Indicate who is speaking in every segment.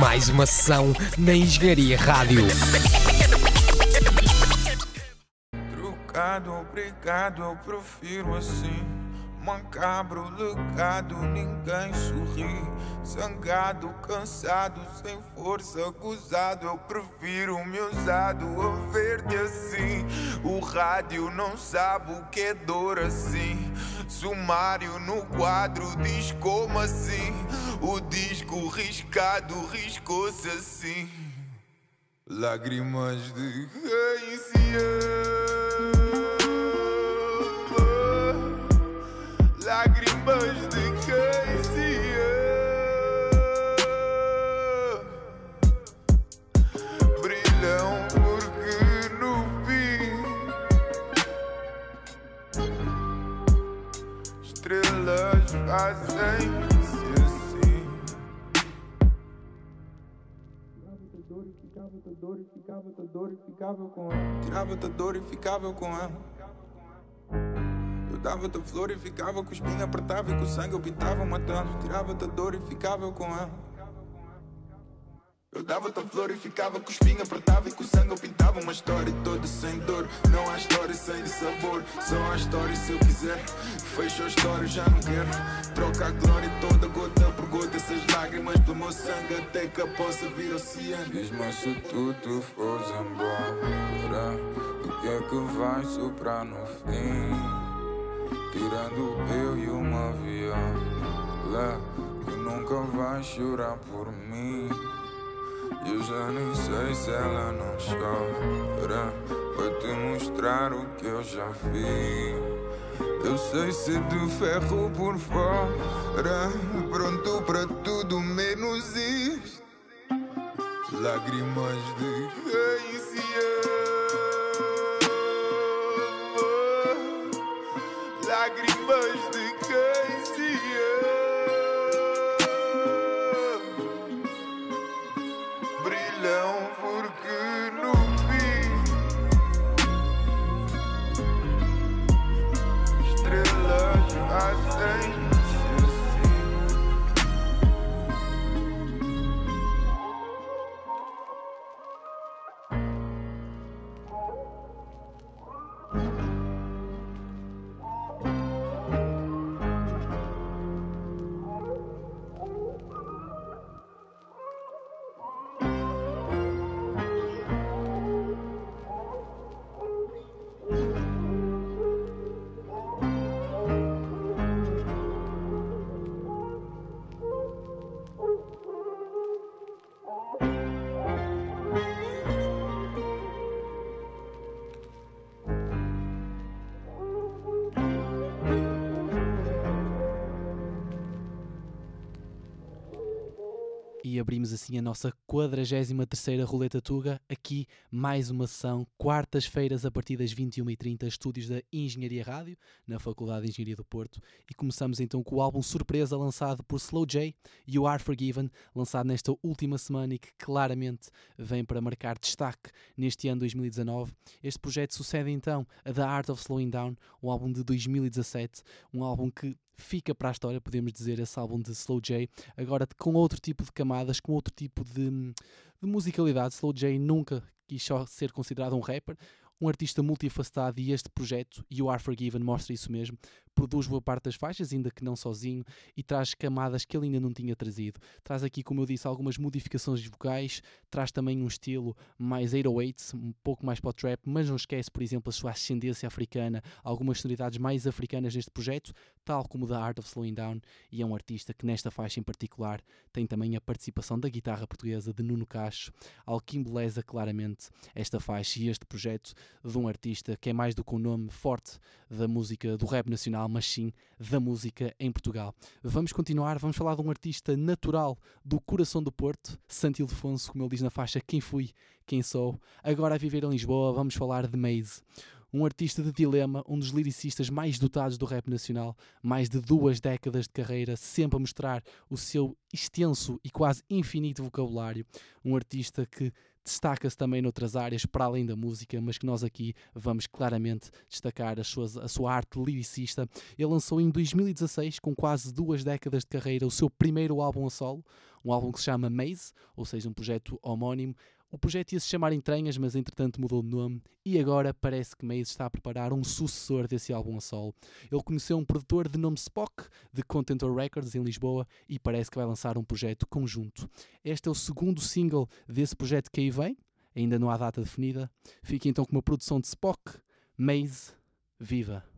Speaker 1: Mais uma sessão na Engenharia Rádio.
Speaker 2: Trocado, obrigado, eu prefiro assim. Macabro, legado, ninguém sorri. Zangado, cansado, sem força, acusado. Eu prefiro o meu usado a ver-te assim. O rádio não sabe o que é dor assim. Sumário no quadro diz como assim. O disco riscado riscou-se assim. Lágrimas de quem Lágrimas de quem se ama. Brilham porque no fim estrelas fazem-se assim. dor e ficava da dor e ficava da dor e ficava com ela. Tirava da dor e ficava com ela. Eu dava-te flor e ficava com espinho, apertava e com sangue eu pintava matando. Tirava da dor e ficava com ela. Eu dava-te flor e ficava com espinho, apertava e com sangue eu pintava uma história toda sem dor. Não há história sem sabor, só há história se eu quiser. Fecho a história, já não quero. Troca a glória toda, gota por gota, essas lágrimas do meu sangue até que possa vir oceano. Diz-me se tu te fores embora, o que é que vai soprar no fim? Tirando eu e uma viola que nunca vai chorar por mim. Eu já nem sei se ela não chora Para te mostrar o que eu já fiz Eu sei ser de ferro por fora Pronto para tudo menos isto Lágrimas de Lágrimas de
Speaker 3: abrimos assim a nossa 43ª Roleta Tuga, aqui mais uma sessão, quartas-feiras a partir das 21h30, estúdios da Engenharia Rádio, na Faculdade de Engenharia do Porto, e começamos então com o álbum surpresa lançado por Slow J, You Are Forgiven, lançado nesta última semana e que claramente vem para marcar destaque neste ano 2019. Este projeto sucede então a The Art of Slowing Down, um álbum de 2017, um álbum que fica para a história, podemos dizer, esse álbum de Slow J, agora com outro tipo de camadas, com outro tipo de, de musicalidade. Slow J nunca quis só ser considerado um rapper, um artista multifacetado e este projeto, You Are Forgiven, mostra isso mesmo. Produz boa parte das faixas, ainda que não sozinho, e traz camadas que ele ainda não tinha trazido. Traz aqui, como eu disse, algumas modificações vocais, traz também um estilo mais 808s, um pouco mais para o trap, mas não esquece, por exemplo, a sua ascendência africana, algumas sonoridades mais africanas neste projeto, tal como The Art of Slowing Down, e é um artista que nesta faixa em particular tem também a participação da guitarra portuguesa de Nuno Cacho, algo que embeleza claramente esta faixa e este projeto de um artista que é mais do que um nome forte da música do rap nacional, mas sim da música em Portugal. Vamos continuar, vamos falar de um artista natural do coração do Porto, Santo Ildefonso, como ele diz na faixa Quem Fui, Quem Sou. Agora a viver em Lisboa, vamos falar de Maze um artista de dilema, um dos lyricistas mais dotados do rap nacional, mais de duas décadas de carreira, sempre a mostrar o seu extenso e quase infinito vocabulário. Um artista que destaca-se também noutras áreas para além da música, mas que nós aqui vamos claramente destacar a sua, a sua arte lyricista. Ele lançou em 2016, com quase duas décadas de carreira, o seu primeiro álbum a solo, um álbum que se chama Maze, ou seja, um projeto homónimo. O projeto ia se chamar Entranhas, mas entretanto mudou de nome e agora parece que Maze está a preparar um sucessor desse álbum a solo. Ele conheceu um produtor de nome Spock, de Contentor Records, em Lisboa, e parece que vai lançar um projeto conjunto. Este é o segundo single desse projeto que aí vem, ainda não há data definida. Fica então com uma produção de Spock, Maze, Viva!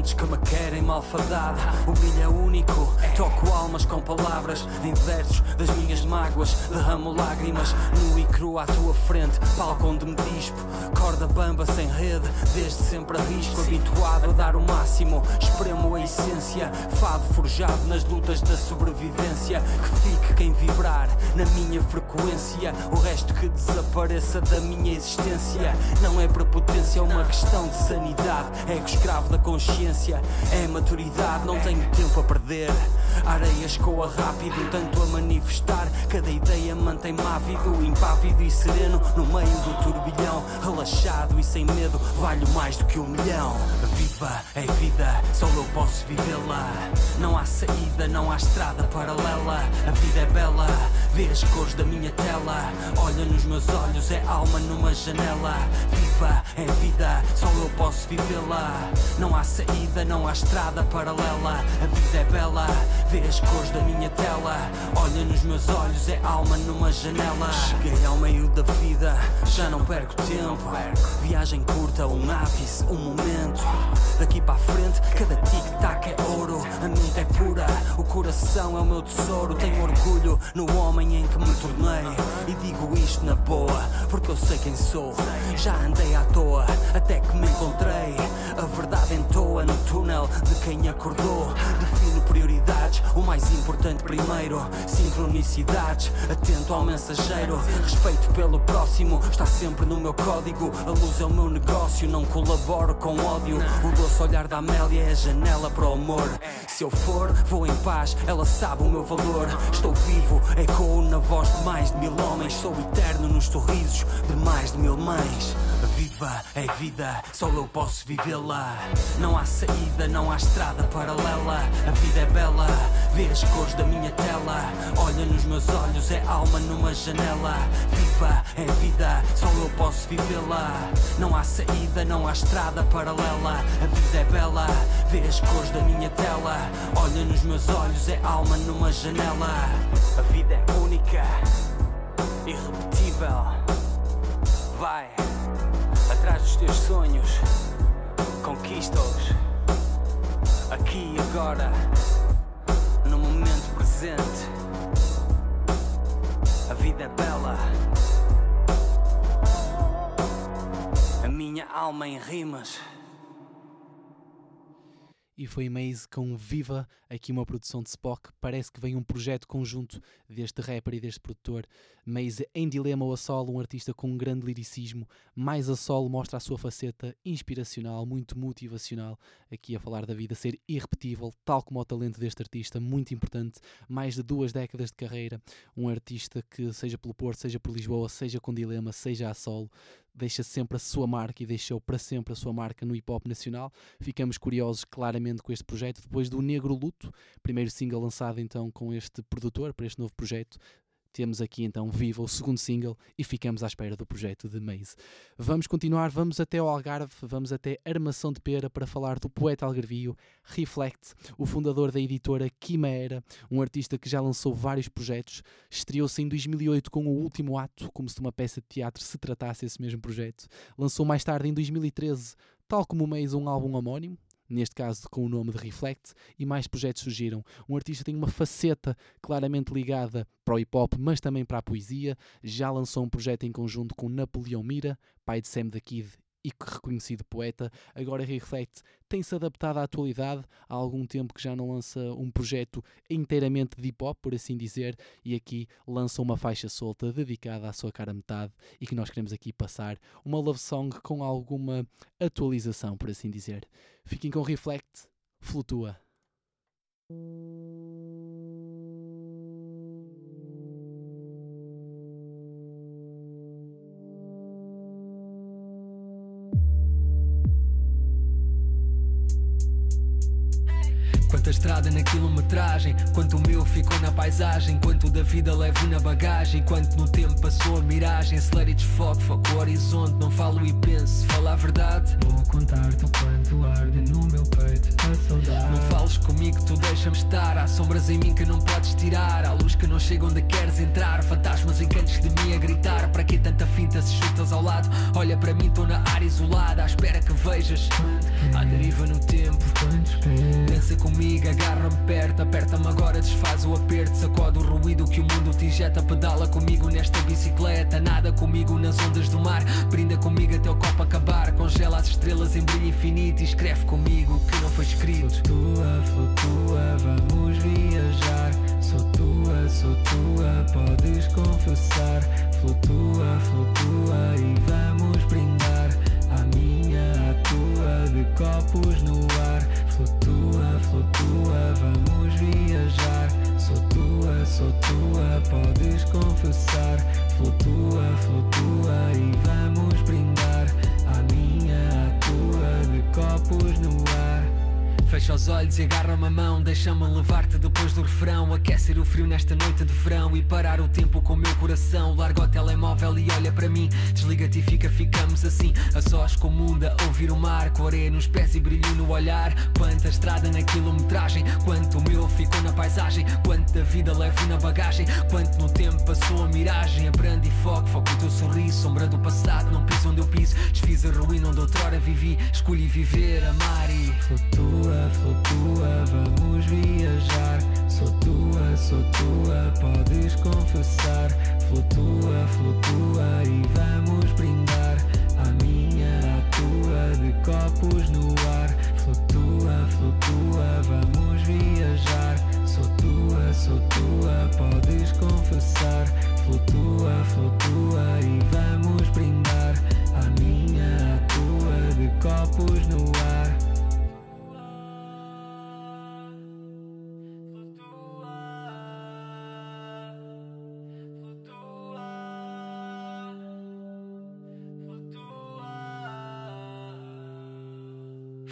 Speaker 4: Serpentes que malfadada O brilho é único, toco almas com palavras Em versos das minhas mágoas Derramo lágrimas, nu e cru à tua frente Palco onde me dispo, corda bamba sem rede Desde sempre arrisco, habituado a dar o máximo Espremo a essência, fado forjado nas lutas da sobrevivência Que fique quem vibrar na minha frequência O resto que desapareça da minha existência Não é prepotência, é uma questão de sanidade. Ego escravo da consciência, é maturidade, não tenho tempo a perder. Areia escoa rápido, tanto a manifestar. Cada ideia mantém-me ávido, impávido e sereno. No meio do turbilhão, relaxado e sem medo, valho mais do que um milhão. Viva é vida, só eu posso vivê-la. Não há saída, não há estrada paralela. A vida é bela, vê as cores da minha tela. Olha nos meus olhos, é alma numa janela. Viva é vida, só eu posso vivê-la. Não há saída, não há estrada paralela. A vida é bela, vê as cores da minha tela. Olha nos meus olhos, é alma numa janela. Cheguei ao meio da vida, já não perco tempo. Viagem curta, um ápice, um momento. Daqui para a frente, cada tic-tac é ouro. A mente é pura, o coração é o meu tesouro. Tenho orgulho no homem em que me tornei. E digo isto na boa, porque eu sei quem sou. Já andei de quem acordou. Defino prioridades, o mais importante primeiro. Sincronicidades, atento ao mensageiro. Respeito pelo próximo, está sempre no meu código. A luz é o meu negócio, não colaboro com ódio. O doce olhar da Amélia é a janela para o amor. Se eu for, vou em paz, ela sabe o meu valor. Estou vivo, ecoo na voz de mais de mil homens. Sou eterno nos sorrisos de mais de mil mães. Viva é vida, só eu posso vivê-la. Não há saída, não há estrada paralela. A vida é bela, vê as cores da minha tela. Olha nos meus olhos, é alma numa janela. Viva é vida, só eu posso vivê-la. Não há saída, não há estrada paralela. A vida é bela, vê as cores da minha tela. Olha nos meus olhos, é alma numa janela. A vida é única, irrepetível. Vai dos teus sonhos, conquista-os aqui e agora, no momento presente. A vida é bela, a minha alma em rimas.
Speaker 3: E foi Maze com Viva, aqui uma produção de Spock. Parece que vem um projeto conjunto deste rapper e deste produtor. Maze em dilema ou a solo, um artista com um grande liricismo. Mais a solo mostra a sua faceta inspiracional, muito motivacional. Aqui a falar da vida ser irrepetível, tal como o talento deste artista, muito importante. Mais de duas décadas de carreira. Um artista que, seja pelo Porto, seja por Lisboa, seja com dilema, seja a solo, deixa sempre a sua marca e deixou para sempre a sua marca no hip hop nacional. Ficamos curiosos claramente com este projeto. Depois do Negro Luto, primeiro single lançado então com este produtor para este novo projeto, temos aqui então viva o segundo single e ficamos à espera do projeto de Maze. Vamos continuar, vamos até ao Algarve, vamos até Armação de Pera para falar do poeta algarvio Reflect, o fundador da editora Quimera, um artista que já lançou vários projetos, estreou-se em 2008 com o Último Ato, como se de uma peça de teatro se tratasse esse mesmo projeto, lançou mais tarde em 2013, tal como o Maze, um álbum homónimo, neste caso com o nome de Reflect, e mais projetos surgiram. Um artista tem uma faceta claramente ligada para o hip hop, mas também para a poesia. Já lançou um projeto em conjunto com Napoleão Mira, pai de Sam the Kid e reconhecido poeta, agora Reflect tem-se adaptado à atualidade. Há algum tempo que já não lança um projeto inteiramente de hip hop, por assim dizer, e aqui lança uma faixa solta dedicada à sua cara metade e que nós queremos aqui passar uma love song com alguma atualização, por assim dizer. Fiquem com Reflect, flutua.
Speaker 5: Quanta estrada na quilometragem, quanto o meu ficou na paisagem, quanto da vida levo na bagagem, quanto no tempo passou a miragem. E desfoque, foco o horizonte, não falo e penso, fala a verdade.
Speaker 6: Vou contar-te o quanto arde no meu peito a saudade.
Speaker 5: Não fales comigo, tu deixa-me estar. Há sombras em mim que não podes tirar, há luz que não chega onde queres entrar. Fantasmas encantos de mim a gritar, para que tanta finta se chutas ao lado? Olha para mim, estou na área isolada, à espera que vejas. À deriva no tempo,
Speaker 6: pés
Speaker 5: Dança comigo, agarra-me perto, aperta-me agora, desfaz o aperto, sacode o ruído que o mundo te injeta, pedala comigo nesta bicicleta, nada comigo nas ondas do mar, brinda comigo até o copo acabar, congela as estrelas em brilho infinito e escreve comigo o que não foi escrito.
Speaker 6: Flutua, flutua, vamos viajar. Sou tua, sou tua, podes confessar. Flutua, flutua e vamos brindar. A minha, a tua, de copos no ar. Flutua, flutua, vamos viajar. Sou tua, sou tua, podes confessar. Flutua, flutua e vamos brindar. A minha, a tua, de copos no ar.
Speaker 5: Fecha os olhos e agarra-me a mão, deixa-me levar-te depois do refrão. Aquecer o frio nesta noite de verão e parar o tempo com o meu coração. Larga o telemóvel e olha para mim, desliga-te e fica, ficamos assim. A sós com o mundo, a ouvir o mar, com nos pés e brilho no olhar. Quanta estrada na quilometragem, quanto o meu ficou na paisagem, quanto da vida levo na bagagem, quanto no tempo passou a miragem. Abrando e foco, foco o teu sorriso, sombra do passado, não piso onde eu piso. Desfiz a ruína onde outrora vivi, escolhi viver, amar e.
Speaker 6: Flutua, flutua, vamos viajar. Sou tua, sou tua, podes confessar. Flutua, flutua e vamos brindar. A minha, a tua, de copos no ar. Flutua, flutua, vamos viajar. Sou tua, sou tua, podes confessar. Flutua, flutua e vamos brindar. A minha, a tua, de copos no ar.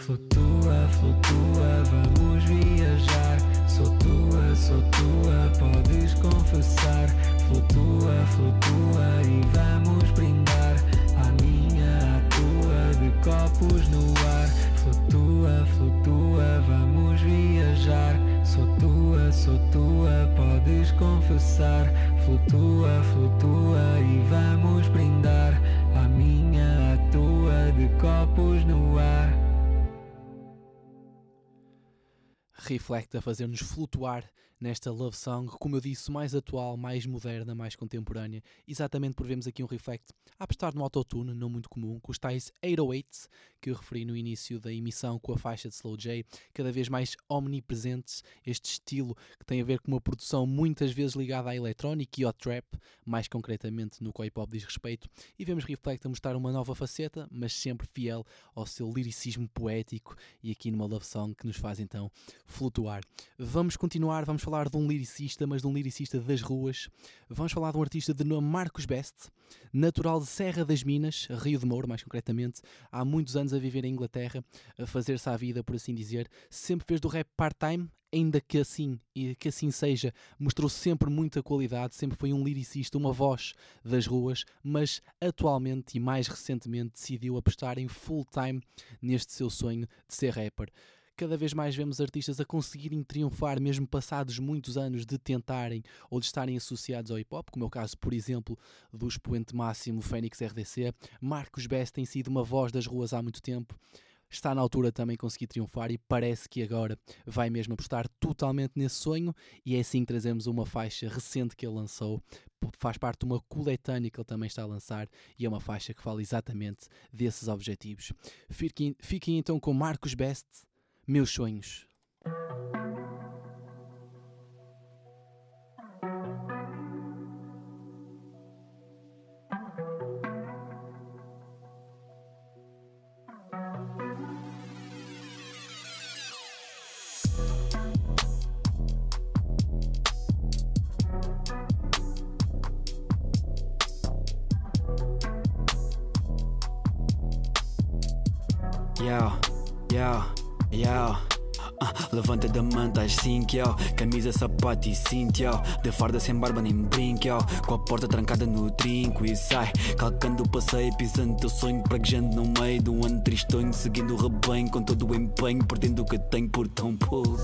Speaker 6: Flutua, flutua, vamos viajar. Sou tua, sou tua, podes confessar. Flutua, flutua e vamos brindar. A minha, a tua, de copos no ar. Flutua, flutua, vamos viajar. Sou tua, sou tua, podes confessar. Flutua, flutua e vamos brindar. A minha, a tua, de copos no ar.
Speaker 3: Reflect a fazer-nos flutuar nesta love song, como eu disse, mais atual, mais moderna, mais contemporânea, exatamente por vermos aqui um Reflect a apostar no autotune, não muito comum, com os tais 808s que eu referi no início da emissão com a faixa de Slow J, cada vez mais omnipresentes, este estilo que tem a ver com uma produção muitas vezes ligada à eletrónica e ao trap, mais concretamente no que hop diz respeito, e vemos Reflect a mostrar uma nova faceta, mas sempre fiel ao seu liricismo poético e aqui numa love song que nos faz então flutuar. Vamos continuar, vamos falar de um liricista, mas de um liricista das ruas. Vamos falar de um artista de nome Marcos Best, natural de Serra das Minas, Rio de Mouro, mais concretamente, há muitos anos a viver em Inglaterra, a fazer-se à vida, por assim dizer. Sempre fez do rap part-time, ainda que assim, e que assim seja, mostrou sempre muita qualidade, sempre foi um liricista, uma voz das ruas, mas atualmente e mais recentemente decidiu apostar em full time neste seu sonho de ser rapper. Cada vez mais vemos artistas a conseguirem triunfar, mesmo passados muitos anos de tentarem ou de estarem associados ao hip hop, como é o caso, por exemplo, do expoente máximo Fênix RDC. Marcos Best tem sido uma voz das ruas há muito tempo está na altura também conseguir triunfar e parece que agora vai mesmo apostar totalmente nesse sonho e é assim que trazemos uma faixa recente que ele lançou, faz parte de uma coletânea que ele também está a lançar e é uma faixa que fala exatamente desses objetivos. Fiquem, fiquem então com Marcos Best, Meus Sonhos.
Speaker 7: Yo, yo, yo. Ah, levanta da manta às 5, yo. Camisa, sapato e cinto, yo. De farda sem barba nem brinco, yo. Com a porta trancada no trinco e sai. Calcando o passeio, pisando teu sonho. Praguejando no meio de um ano tristonho. Seguindo o rebanho com todo o empenho. Perdendo o que tenho por tão pouco.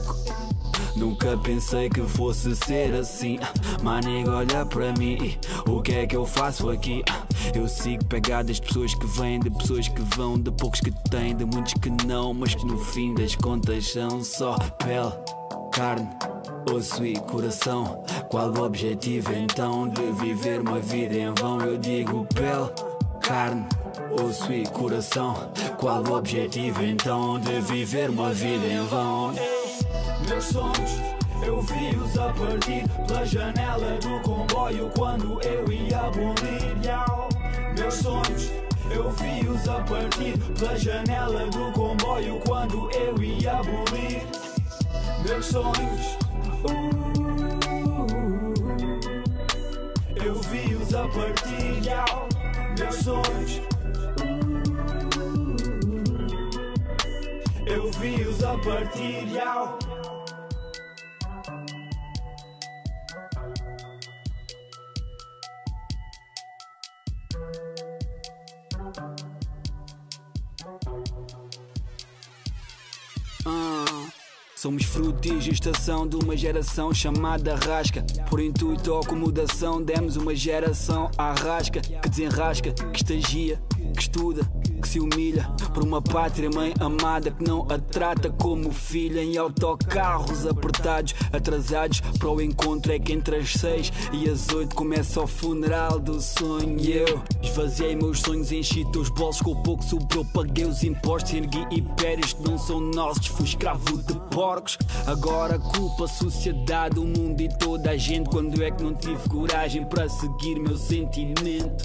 Speaker 7: Nunca pensei que fosse ser assim. Manego, olha para mim. O que é que eu faço aqui? Eu sigo pegadas de pessoas que vêm, de pessoas que vão, de poucos que têm, de muitos que não, mas que no fim das contas são só pele, carne, osso e coração. Qual o objetivo então de viver uma vida em vão? Eu digo pele, carne, osso e coração. Qual o objetivo então de viver uma vida em vão?
Speaker 8: Meus sonhos, eu vi-os a partir pela janela do comboio quando eu ia abolir. Meus sonhos, eu vi-os a partir pela janela do comboio quando eu ia abolir. Meus sonhos, uh, eu vi-os a partir. Meus sonhos. uh, Eu vi-os a partir,
Speaker 7: Somos fruto de gestação de uma geração chamada rasca. Por intuito ou acomodação, demos uma geração à rasca que desenrasca, que estagia, que estuda, que se humilha por uma pátria mãe amada que não a trata como filha em autocarros apertados, atrasados para o encontro. É que entre as seis e as oito começa o funeral do sonho. Eu esvaziei meus sonhos, enchi teus bolsos com pouco sobrou, paguei os impostos, ergui impérios que não são nossos, fui escravo de porcos. Agora culpa a sociedade, o mundo e toda a gente. Quando é que não tive coragem para seguir meu sentimento?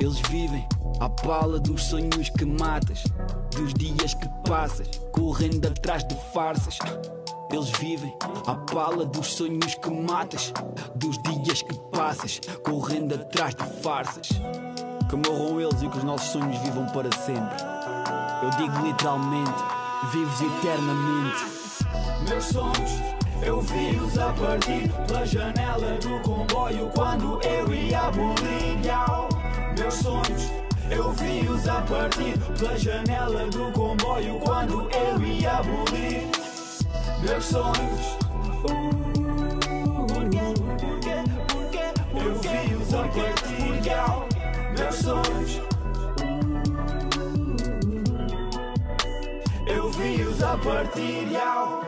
Speaker 7: Eles vivem à pala dos sonhos que matas, dos dias que passas, correndo atrás de farsas. Eles vivem à pala dos sonhos que matas, dos dias que passas, correndo atrás de farsas. Que morram eles e que os nossos sonhos vivam para sempre. Eu digo literalmente, vivos eternamente.
Speaker 8: Meus sonhos, eu vi-os a partir pela janela do comboio quando eu ia abolir. Yau. Meus sonhos, eu vi-os a partir pela janela do comboio quando eu ia abolir. Meus sonhos. uh, Eu vi-os a partir. Yau. Meus sonhos. Eu vi-os a partir. Yau.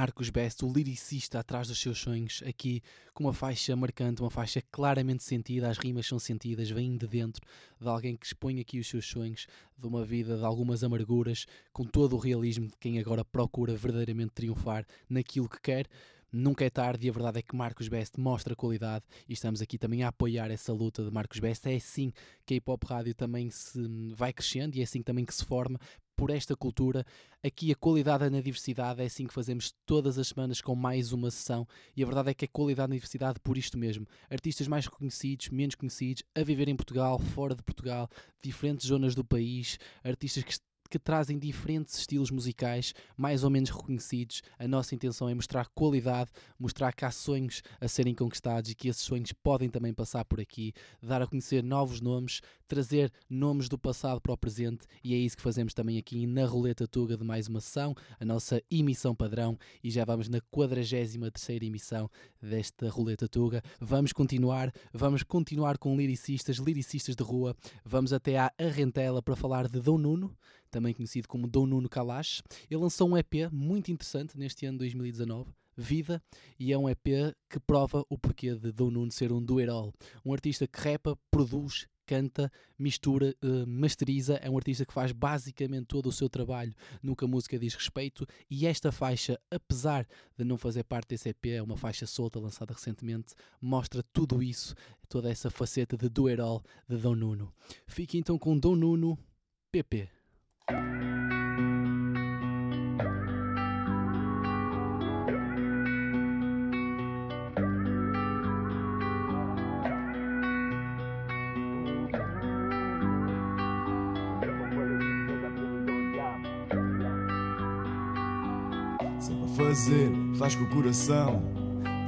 Speaker 3: Marcos Best, o liricista atrás dos seus sonhos, aqui com uma faixa marcante, uma faixa claramente sentida, as rimas são sentidas, vêm de dentro de alguém que expõe aqui os seus sonhos, de uma vida de algumas amarguras, com todo o realismo de quem agora procura verdadeiramente triunfar naquilo que quer. nunca é tarde e a verdade é que Marcos Best mostra qualidade e estamos aqui também a apoiar essa luta de Marcos Best. É assim que a Hip Hop Rádio também se vai crescendo e é assim também que se forma por esta cultura. Aqui a qualidade é na diversidade, é assim que fazemos todas as semanas com mais uma sessão. E a verdade é que a qualidade na diversidade por isto mesmo. Artistas mais reconhecidos, menos conhecidos, a viver em Portugal, fora de Portugal, diferentes zonas do país, artistas que que trazem diferentes estilos musicais mais ou menos reconhecidos. A nossa intenção é mostrar qualidade, mostrar que há sonhos a serem conquistados e que esses sonhos podem também passar por aqui, dar a conhecer novos nomes, trazer nomes do passado para o presente e é isso que fazemos também aqui na Roleta Tuga de mais uma sessão, a nossa emissão padrão e já vamos na 43 emissão desta Roleta Tuga. Vamos continuar, vamos continuar com liricistas, liricistas de rua, vamos até à Arrentela para falar de Dom Nuno, também conhecido como Dom Nuno Kalash. Ele lançou um EP muito interessante neste ano de 2019, Vida, e é um EP que prova o porquê de Dom Nuno ser um do-it-all. Um artista que repa, produz, canta, mistura, uh, masteriza. É um artista que faz basicamente todo o seu trabalho no que a música diz respeito. E esta faixa, apesar de não fazer parte desse EP, é uma faixa solta lançada recentemente, mostra tudo isso, toda essa faceta de do it all de Dom Nuno. Fique então com Dom Nuno PP.
Speaker 9: Fazer, faz com o coração,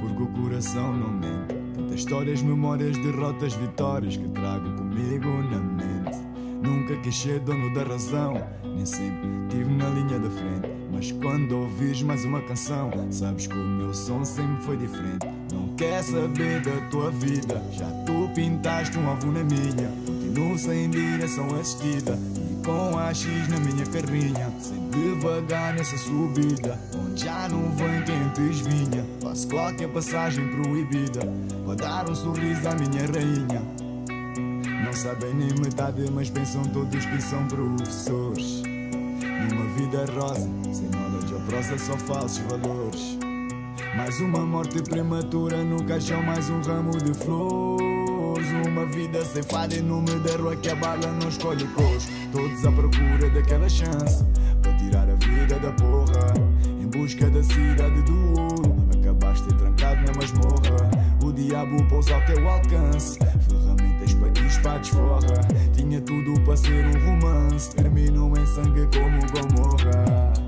Speaker 9: porque o coração não mente. Tantas histórias, memórias, derrotas, vitórias que trago comigo na mente. Nunca quis ser dono da razão, nem sempre tive na linha da frente. Mas quando ouvis mais uma canção, sabes que o meu som sempre foi diferente. Não quer saber da tua vida, já tu pintaste um alvo na minha. Continuo sem direção assistida e com AX na minha carrinha. Sempre devagar nessa subida, onde já não vem quem te esvinha. Faço qualquer passagem proibida, para dar um sorriso à minha rainha. Não sabem nem metade, mas pensam todos que são professores. Numa vida rosa, sem knowledge ou prosa, só falsos valores. Mais uma morte prematura no caixão, mais um ramo de flores. Uma vida ceifada e no meio da rua que a bala não escolhe cores. Todos à procura daquela chance para tirar a vida da porra. Em busca da cidade do ouro, acabaste trancado na masmorra. O diabo pousa ao teu alcance. Desforra. Tinha tudo para ser um romance. Terminou em sangue como Gomorra.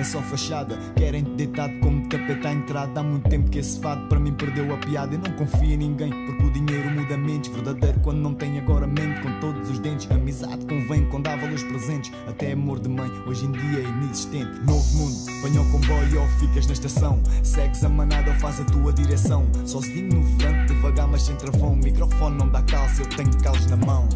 Speaker 6: É
Speaker 9: só fachada. Querem deitado como tapete à entrada. Há muito tempo que esse fado para mim perdeu a piada. Eu não confio em ninguém, porque o dinheiro muda mentes. Verdadeiro quando não tem, agora mente com todos os dentes. Amizade convém quando há valores presentes. Até amor de mãe, hoje em dia é inexistente. Novo mundo, banho ao comboio ou ficas na estação. Segues a manada ou faz a tua direção. Sozinho no volante, devagar mas sem travão. O microfone não dá calça, eu tenho calos na mão.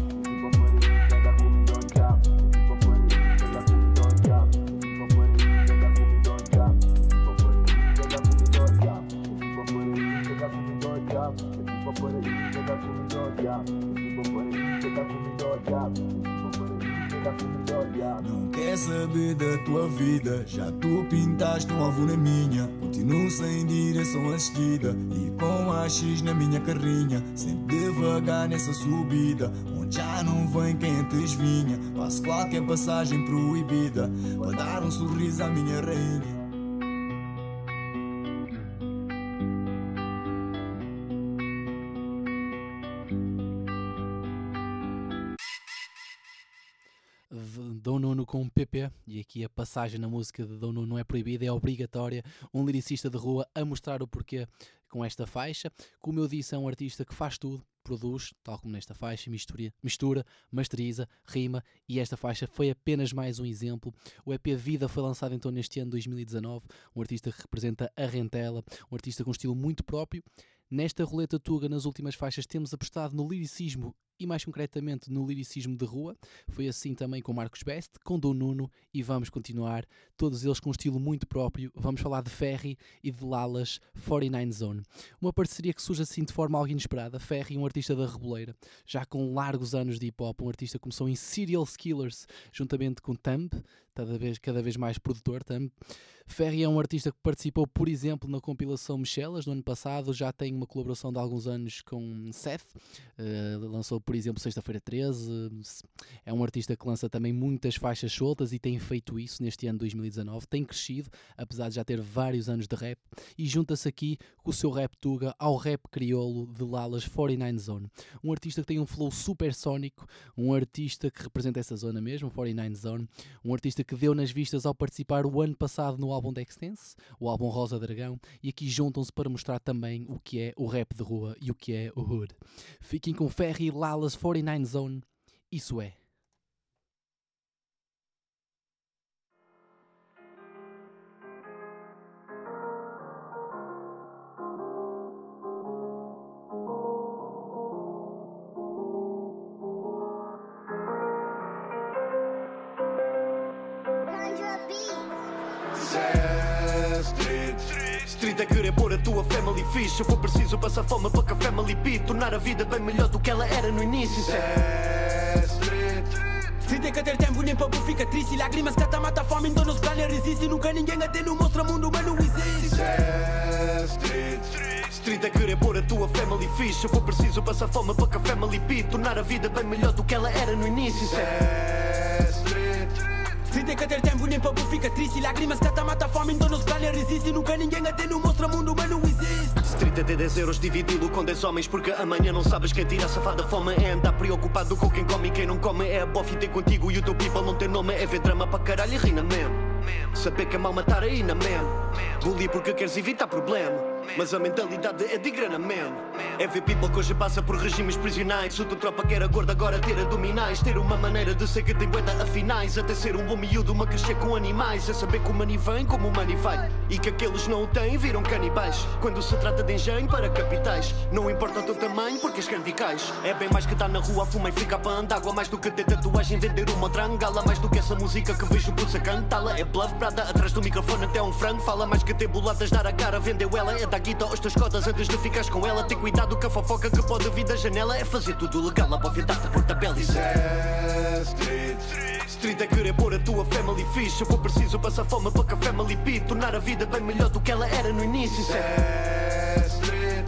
Speaker 9: Já tu pintaste um alvo na minha. Continuo sem direção assistida e com AX na minha carrinha. Sempre devagar nessa subida, onde já não vem quem te esvinha. Faço qualquer passagem proibida para dar um sorriso à minha rainha.
Speaker 3: Com um PP, e aqui a passagem na música de Dom Nuno não é proibida, é obrigatória. Um lyricista de rua a mostrar o porquê com esta faixa. Como eu disse, é um artista que faz tudo, produz, tal como nesta faixa, mistura, mistura, masteriza, rima, e esta faixa foi apenas mais um exemplo. O EP Vida foi lançado então neste ano 2019, um artista que representa a rentela, um artista com um estilo muito próprio. Nesta roleta tuga, nas últimas faixas, temos apostado no liricismo e mais concretamente no liricismo de rua. Foi assim também com Marcos Best, com Dom Nuno e vamos continuar, todos eles com um estilo muito próprio. Vamos falar de Ferry e de Lalas 49 Zone. Uma parceria que surge assim de forma algo inesperada. Ferry, um artista da Reboleira, já com largos anos de hip hop, um artista que começou em Serial Killers juntamente com Thumb, cada vez, cada vez mais produtor Thumb. Ferry é um artista que participou, por exemplo, na compilação Michelas no ano passado, já tem uma colaboração de alguns anos com Seth, uh, lançou, por exemplo, Sexta-feira 13. É um artista que lança também muitas faixas soltas e tem feito isso neste ano 2019. Tem crescido, apesar de já ter vários anos de rap, e junta-se aqui com o seu rap tuga ao rap crioulo de Lalas 49 Zone. Um artista que tem um flow supersónico, um artista que representa essa zona mesmo, 49 Zone, um artista que deu nas vistas ao participar o ano passado no álbum da o álbum Rosa Dragão, e aqui juntam-se para mostrar também o que é o rap de rua e o que é o hood. Fiquem com Ferry, Lalas, 49 Zone, isso é.
Speaker 10: Street. É querer pôr a tua family fixe. Eu for preciso passar fome para que a family beat. Tornar a vida bem melhor do que ela era no início. Isso é
Speaker 11: Street é que ter tempo nem para fica triste. Lágrimas que mata a fome, então nos planos resiste. Nunca ninguém até não mostra mundo, mas não existe.
Speaker 10: Street. É querer pôr a tua family fixe. Eu for preciso passar fome para que a family beat. Tornar a vida bem melhor do que ela era no início. Isso é
Speaker 11: É que ter tempo nem para fica triste. Lágrimas que mata fome, então nos planos resiste. Nunca ninguém até não mostra mundo, mas não existe.
Speaker 10: É ter 10 euros dividi-lo com 10 homens. Porque amanhã não sabes quem tira a safada fome. É andar preocupado com quem come e quem não come. É a bof ter contigo e o teu people não ter nome. É ver drama para caralho e rina. Saber que é mal matar aí na mesmo. Bully porque queres evitar problema. Mas a mentalidade é de grana mesmo. É ver people que hoje passa por regimes prisionais. Se tropa que era gorda agora ter abdominais. Ter uma maneira de ser que tem bué afinais. Até ser um bom miúdo, uma crescer com animais. É saber que o money vem como o money vai. E que aqueles não o têm viram canibais. Quando se trata de engenho para capitais. Não importa o teu tamanho porque és candicais. É bem mais que estar na rua, fuma e fica andar água. Mais do que ter tatuagem, vender uma trangala. Mais do que essa música que vejo por cantá-la. É bluff, prada atrás do microfone até um frango. Fala mais que ter boladas, dar a cara, vendeu ela. É da guita aos teus cotas antes de ficares com ela. Tem cuidado que a fofoca que pode vir da janela. É fazer tudo legal, a bofetada por tabela. É street. Street é querer pôr a tua family fixe. Eu for preciso passar fome para que a family beat. Tornar a vida bem melhor do que ela era no início. Isso é street.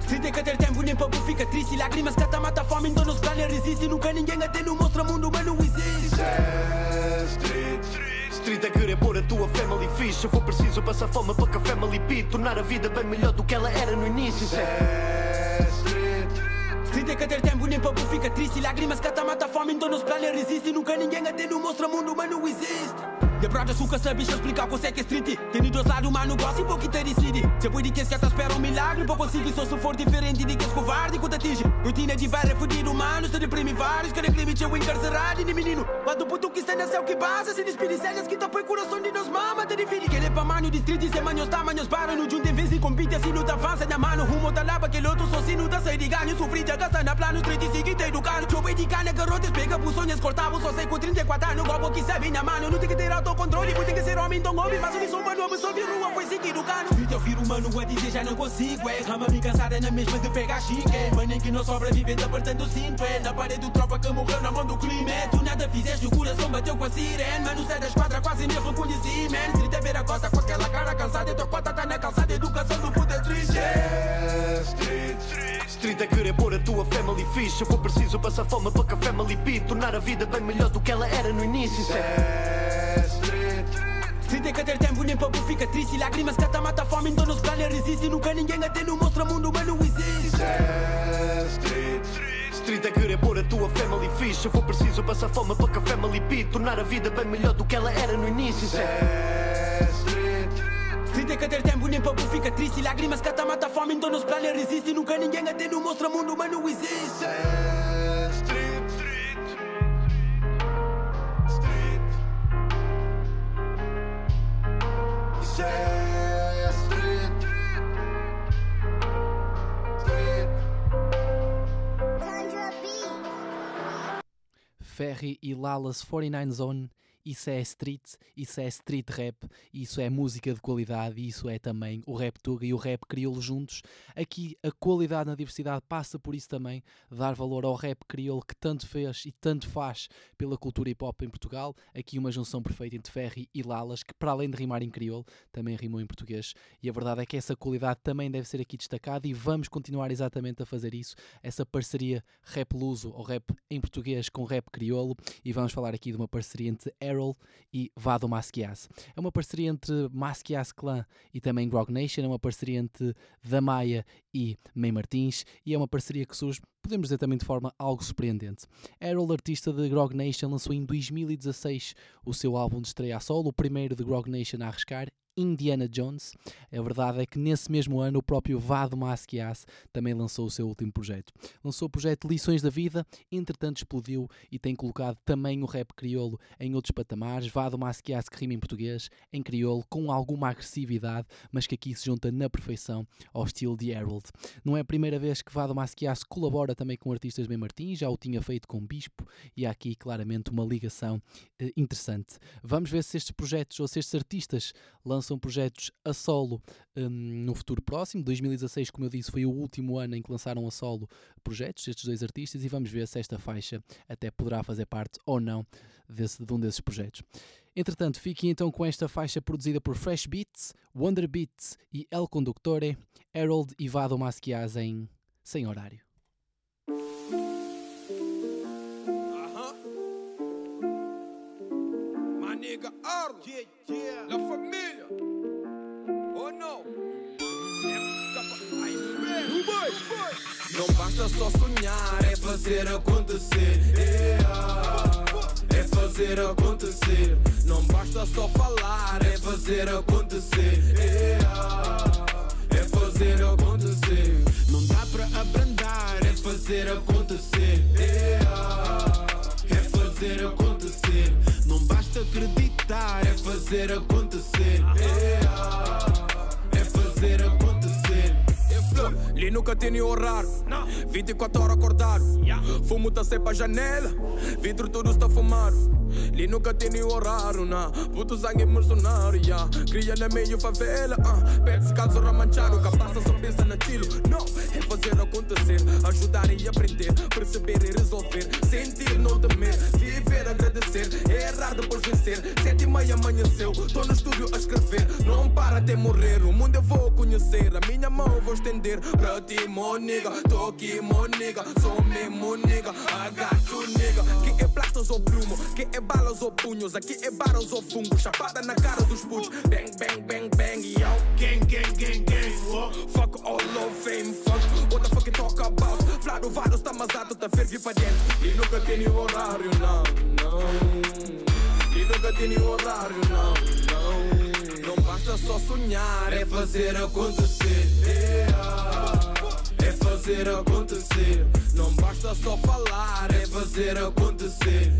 Speaker 11: Street é que ter tempo nem para fica triste. Lágrimas que mata a fome, então nos planos resiste. Nunca ninguém até não mostra mundo, mas não existe.
Speaker 10: Isso é street. Street é querer pôr a tua family fixe. Eu for preciso passar fome para que a family beat. Tornar a vida bem melhor do que ela era no início. Isso é street.
Speaker 11: Street é que ter tempo nem para fica triste. Lágrimas que mata a fome, nos planos resiste. Nunca ninguém até não mostra mundo, mas não existe. De brother suca sabes explicar o que é que é street. Tem dois lados, mano, gosto e pouco decide Se pode que que espera um milagre Para conseguir. Só se for diferente de que és covarde que te atinge. Rotina de barra fudido, mano Se deprime vários, que crime teu encarcerado e menino. Quando puto que está na céu que passa Se despide selhas que tapou o coração de nós mama Te define que ele é para mano de street Se manhos tamanhos para no junto em vez e compite Assim tá avança na mano. Rumo tá lá aquele outro só se não tá sai de ganho Sofri de gastar na plano Street e seguir te educando Jogo de cana, garotas pega por sonhos cortavam Só sei com 34 anos Golbo que sabe na mano. Não tem que ter autocontrole Muito tem que ser homem, então homem Mas eu sou humano, vi rua Foi seguir o cano Street eu viro humano a dizer já não consigo É rama me cansada na mesma de pegar chique É mano que não sobrevive apertando o cinto É na parede do tropa que morreu na mão do crime É tu nada fizeste, o coração bateu com a sirene Mano sai da esquadra quase me reconheci Man, street é ver a cota com aquela cara cansada E tua cota tá na calçada, educação do puta street
Speaker 10: Yeah, street. Street é querer pôr a tua family fixe. Eu for preciso passar fome para que a family beat. Tornar a vida bem melhor do que ela era no início. É street.
Speaker 11: Street é que ter tempo nem para fica triste Lágrimas que mata a fome, então nos planos resiste Nunca ninguém até não mostra mundo, mas não existe
Speaker 10: street. street é querer pôr a tua family fixe. Se for preciso passar fome para que a family pit, tornar a vida bem melhor do que ela era no início. Street.
Speaker 11: Street é ter tempo nem para fica triste. Lágrimas que até mata fome, então nos planos resiste. Nunca ninguém até não mostra mundo, mas não existe.
Speaker 3: Ferry e Lalas 49 Zone, isso é street, isso é street rap, isso é música de qualidade, isso é também o rap tuga e o rap crioulo juntos. Aqui a qualidade na diversidade passa por isso também, dar valor ao rap crioulo que tanto fez e tanto faz pela cultura hip hop em Portugal. Aqui uma junção perfeita entre Ferry e Lalas, que para além de rimar em crioulo, também rimou em português. E a verdade é que essa qualidade também deve ser aqui destacada e vamos continuar exatamente a fazer isso, essa parceria rap luso ou rap em português com rap crioulo. E vamos falar aqui de uma parceria entre E Vado Masquias. É uma parceria entre Masquias Clan e também Grog Nation, é uma parceria entre Da Maia e May Martins e é uma parceria que surge, podemos dizer também de forma algo surpreendente. Errol, artista de Grog Nation, lançou em 2016 o seu álbum de estreia a solo, o primeiro de Grog Nation a arriscar, Indiana Jones. A verdade é que nesse mesmo ano o próprio Vado Masquias também lançou o seu último projeto. Lançou o projeto Lições da Vida, entretanto explodiu e tem colocado também o rap crioulo em outros patamares. Vado Masquias que rima em português, em crioulo, com alguma agressividade, mas que aqui se junta na perfeição ao estilo de Harold. Não é a primeira vez que Vado Masquias colabora também com artistas bem Martins, já o tinha feito com Bispo e há aqui claramente uma ligação eh, interessante. Vamos ver se estes projetos ou se estes artistas lançam projetos a solo um, no futuro próximo. 2016, como eu disse, foi o último ano em que lançaram a solo projetos, estes dois artistas, e vamos ver se esta faixa até poderá fazer parte ou não desse, de um desses projetos. Entretanto, fiquem então com esta faixa produzida por Fresh Beats, Wonder Beats e El Conductore, Harold e Vado Masquias em Sem Horário.
Speaker 12: Nigga Arlo, La Família, oh não, Não basta só sonhar, é fazer acontecer. Yeah. É fazer acontecer. Não basta só falar, é fazer acontecer. Yeah. É fazer acontecer. Não dá pra abrandar, é fazer acontecer. Yeah. É fazer acontecer. Não basta acreditar, é fazer acontecer. Yeah. Li nunca tem horário. 24 horas acordado Fumo tá sempre pra janela Vidro tudo está fumado Li nunca tem horário não. Puto sangue mercenário yeah. Cria na meio favela uh. Pede calço ramanchado Capaz só pensa naquilo Não, é fazer acontecer Ajudar e aprender Perceber e resolver Sentir, não temer Viver, agradecer Errar depois vencer. Sete e meia amanheceu Tô no estúdio a escrever. Não para até morrer O mundo eu vou conhecer A minha mão eu vou estender Pra ti, mo nigga. Tô aqui, mo nigga. Sou mesmo nigga. You, nigga. Que é plastas ou plumo Que é balas ou punhos. Aqui é barras ou fungo Chapada na cara dos putos. Bang, bang, bang, bang. Yo, gang, gang, gang, gang. Fuck all of fame Fuck. What the fuck you talk about? Flávio Varos tá masado Tá ferve pra dentro. E nunca tem horário, não, não. E nunca tem horário, não, não Basta só sonhar É fazer acontecer. É fazer acontecer Não basta só falar É fazer acontecer.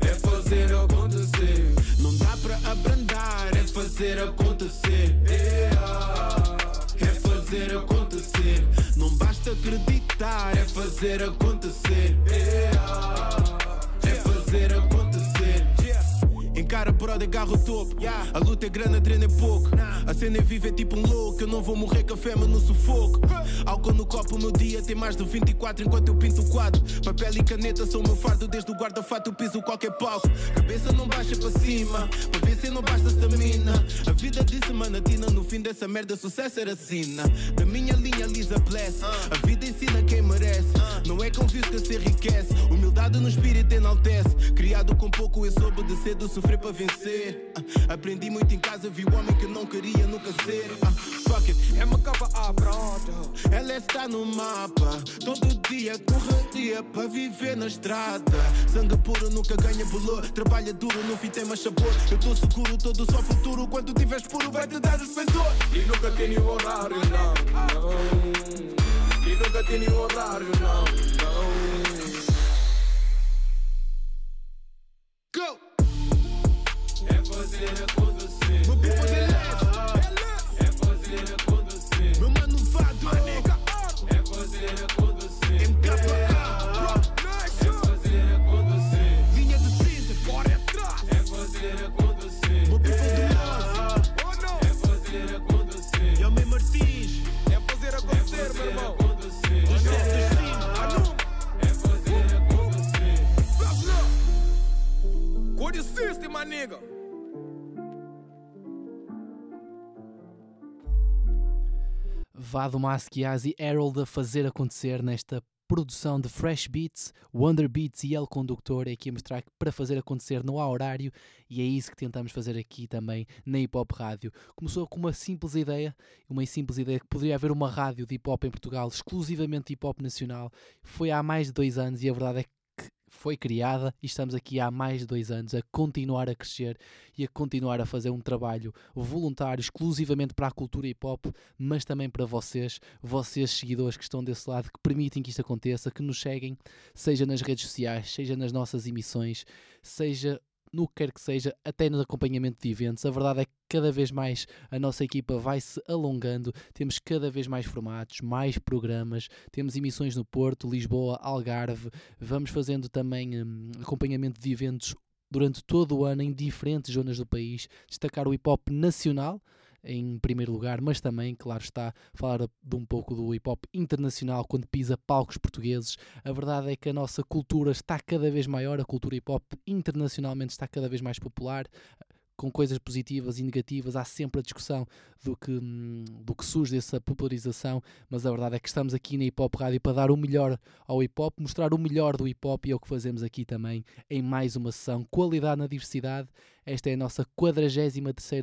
Speaker 12: É fazer acontecer Não dá pra abrandar É fazer acontecer. É fazer acontecer Não basta acreditar É fazer acontecer. É fazer acontecer Encara brother, agarra topo. A luta é grande, a treino é pouco. A cena é viva, é tipo um louco. Eu não vou morrer café, mas no sufoco. Álcool no copo, o meu dia tem mais de 24 Enquanto eu pinto o quadro. Papel e caneta são o meu fardo Desde o guarda-fato eu piso qualquer palco. Cabeça não baixa para cima Para vencer não basta stamina. A vida de semana tina No fim dessa merda sucesso era sina. Da minha linha Lisa Bless A vida ensina quem merece. Não é com que se enriquece Humildade no espírito enaltece. Criado com pouco, eu soube de cedo sofrer para vencer. Ah, aprendi muito em casa, vi o homem que não queria nunca ser. Ah, fuck it, é uma capa à pronto. Ela está no mapa. Todo dia correria para viver na estrada. Sangue puro nunca ganha valor. Trabalha duro, no fim tem mais sabor. Eu tô seguro, todo só futuro. Quando tiveres puro, vai te dar defensor. E nunca nenhum horário, não, não. E nunca nenhum horário, não, não. Go! É Vado
Speaker 3: Masquias e Harold a fazer acontecer nesta produção de Fresh Beats, Wonder Beats e El Conductor, é aqui a mostrar que para fazer acontecer não há horário e é isso que tentamos fazer aqui também na Hip Hop Rádio. Começou com uma simples ideia, uma simples ideia que poderia haver uma rádio de hip hop em Portugal, exclusivamente de hip hop nacional. Foi há mais de dois anos e a verdade é que foi criada e estamos aqui há mais de dois anos a continuar a crescer e a continuar a fazer um trabalho voluntário exclusivamente para a cultura hip hop, mas também para vocês, vocês seguidores que estão desse lado, que permitem que isto aconteça, que nos seguem, seja nas redes sociais, seja nas nossas emissões, seja no que quer que seja, até no acompanhamento de eventos. A verdade é que cada vez mais a nossa equipa vai se alongando, temos cada vez mais formatos, mais programas, temos emissões no Porto, Lisboa, Algarve, vamos fazendo também hum, acompanhamento de eventos durante todo o ano em diferentes zonas do país, destacar o hip hop nacional em primeiro lugar, mas também, claro está, falar de um pouco do hip hop internacional quando pisa palcos portugueses. A verdade é que a nossa cultura está cada vez maior, a cultura hip hop internacionalmente está cada vez mais popular com coisas positivas e negativas, há sempre a discussão do que, hum, do que surge dessa popularização, mas a verdade é que estamos aqui na Hip Hop Rádio para dar o melhor ao hip hop, mostrar o melhor do hip hop e é o que fazemos aqui também em mais uma sessão. Qualidade na diversidade. Esta é a nossa 43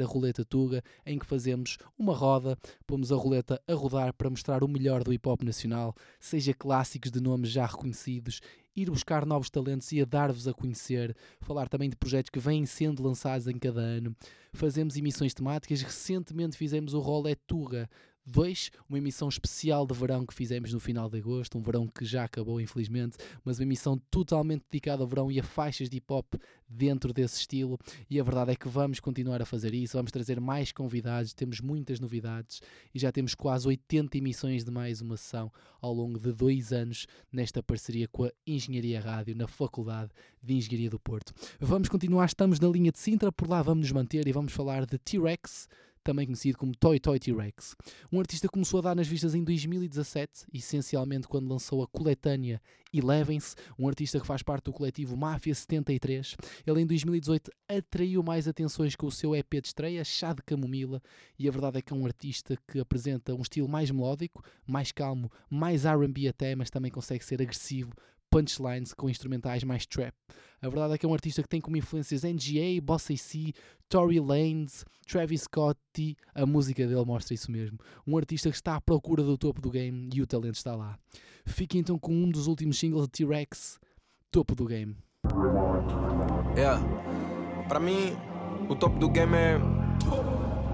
Speaker 3: Roleta Tuga, em que fazemos uma roda, pomos a roleta a rodar para mostrar o melhor do hip hop nacional, seja clássicos de nomes já reconhecidos ir buscar novos talentos e a dar-vos a conhecer, falar também de projetos que vêm sendo lançados em cada ano. Fazemos emissões temáticas, recentemente fizemos o Rolé Tuga, 2, uma emissão especial de verão que fizemos no final de agosto, um verão que já acabou, infelizmente, mas uma emissão totalmente dedicada ao verão e a faixas de hip hop dentro desse estilo. E a verdade é que vamos continuar a fazer isso, vamos trazer mais convidados, temos muitas novidades e já temos quase 80 emissões de mais uma sessão ao longo de dois anos nesta parceria com a Engenharia Rádio na Faculdade de Engenharia do Porto. Vamos continuar, estamos na linha de Sintra, por lá vamos nos manter e vamos falar de T-Rex também conhecido como Toy Toy T-Rex. Um artista que começou a dar nas vistas em 2017, essencialmente quando lançou a coletânea Eleven-se, um artista que faz parte do coletivo Máfia 73. Ele em 2018 atraiu mais atenções com o seu EP de estreia, Chá de Camomila, e a verdade é que é um artista que apresenta um estilo mais melódico, mais calmo, mais R&B até, mas também consegue ser agressivo, punchlines com instrumentais mais trap. A verdade é que é um artista que tem como influências NGA, Bossa C, Tory Lanez, Travis Scott e a música dele mostra isso mesmo. Um artista que está à procura do topo do game e o talento está lá. Fique então com um dos últimos singles de T-Rex, Topo do Game.
Speaker 13: Yeah. Para mim, o topo do game é,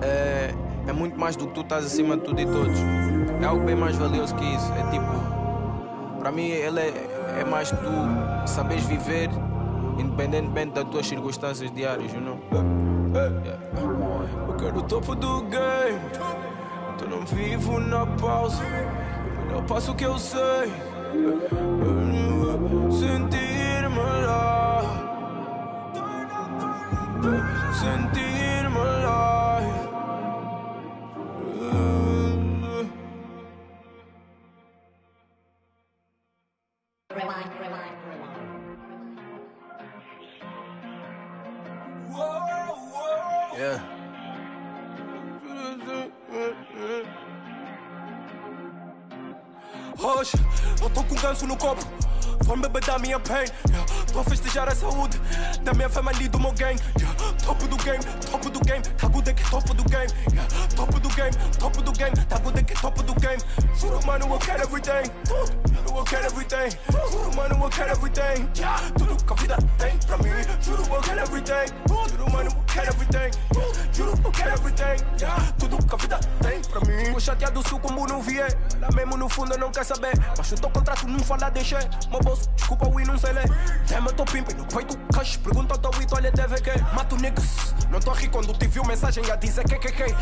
Speaker 13: é, é muito mais do que tu estás acima de tudo e todos. É algo bem mais valioso que isso. É tipo, para mim, ele é, é mais tu saberes viver independentemente das tuas circunstâncias diárias, you know? Yeah. Eu quero o topo do game, então não vivo na pausa. Eu passo o que eu sei, sentir-me lá, sentir-me lá. Yeah.
Speaker 12: Hoje eu tô com ganso no copo.
Speaker 14: Vão beber da minha pain. Yeah. Tô festejar a saúde da minha família e do meu gang. Yeah. Topo do game, topo do game. Tá good aqui, topo do game. Yeah. Topo do game, topo do game. Tá good aqui, topo do game. Juro, mano, eu quero everything. Juro, eu quero everything. Juro, mano, eu quero everything. Yeah. Tudo que a vida tem pra mim. Juro, eu quero everything. Juro, mano, eu quero everything. Juro, eu quero everything. Tudo que a vida tem pra mim. Fico chateado se o combo não vier. Lá mesmo no fundo eu não quer saber. Mas o teu contrato não fala, deixa. Meu bolso, desculpa, o não sei ler. Eu tô pimping no peito, cash. Pergunta ao teu Ito, olha, deve que. Mato niggas. Não tô quando te viu mensagem a dizer que que que.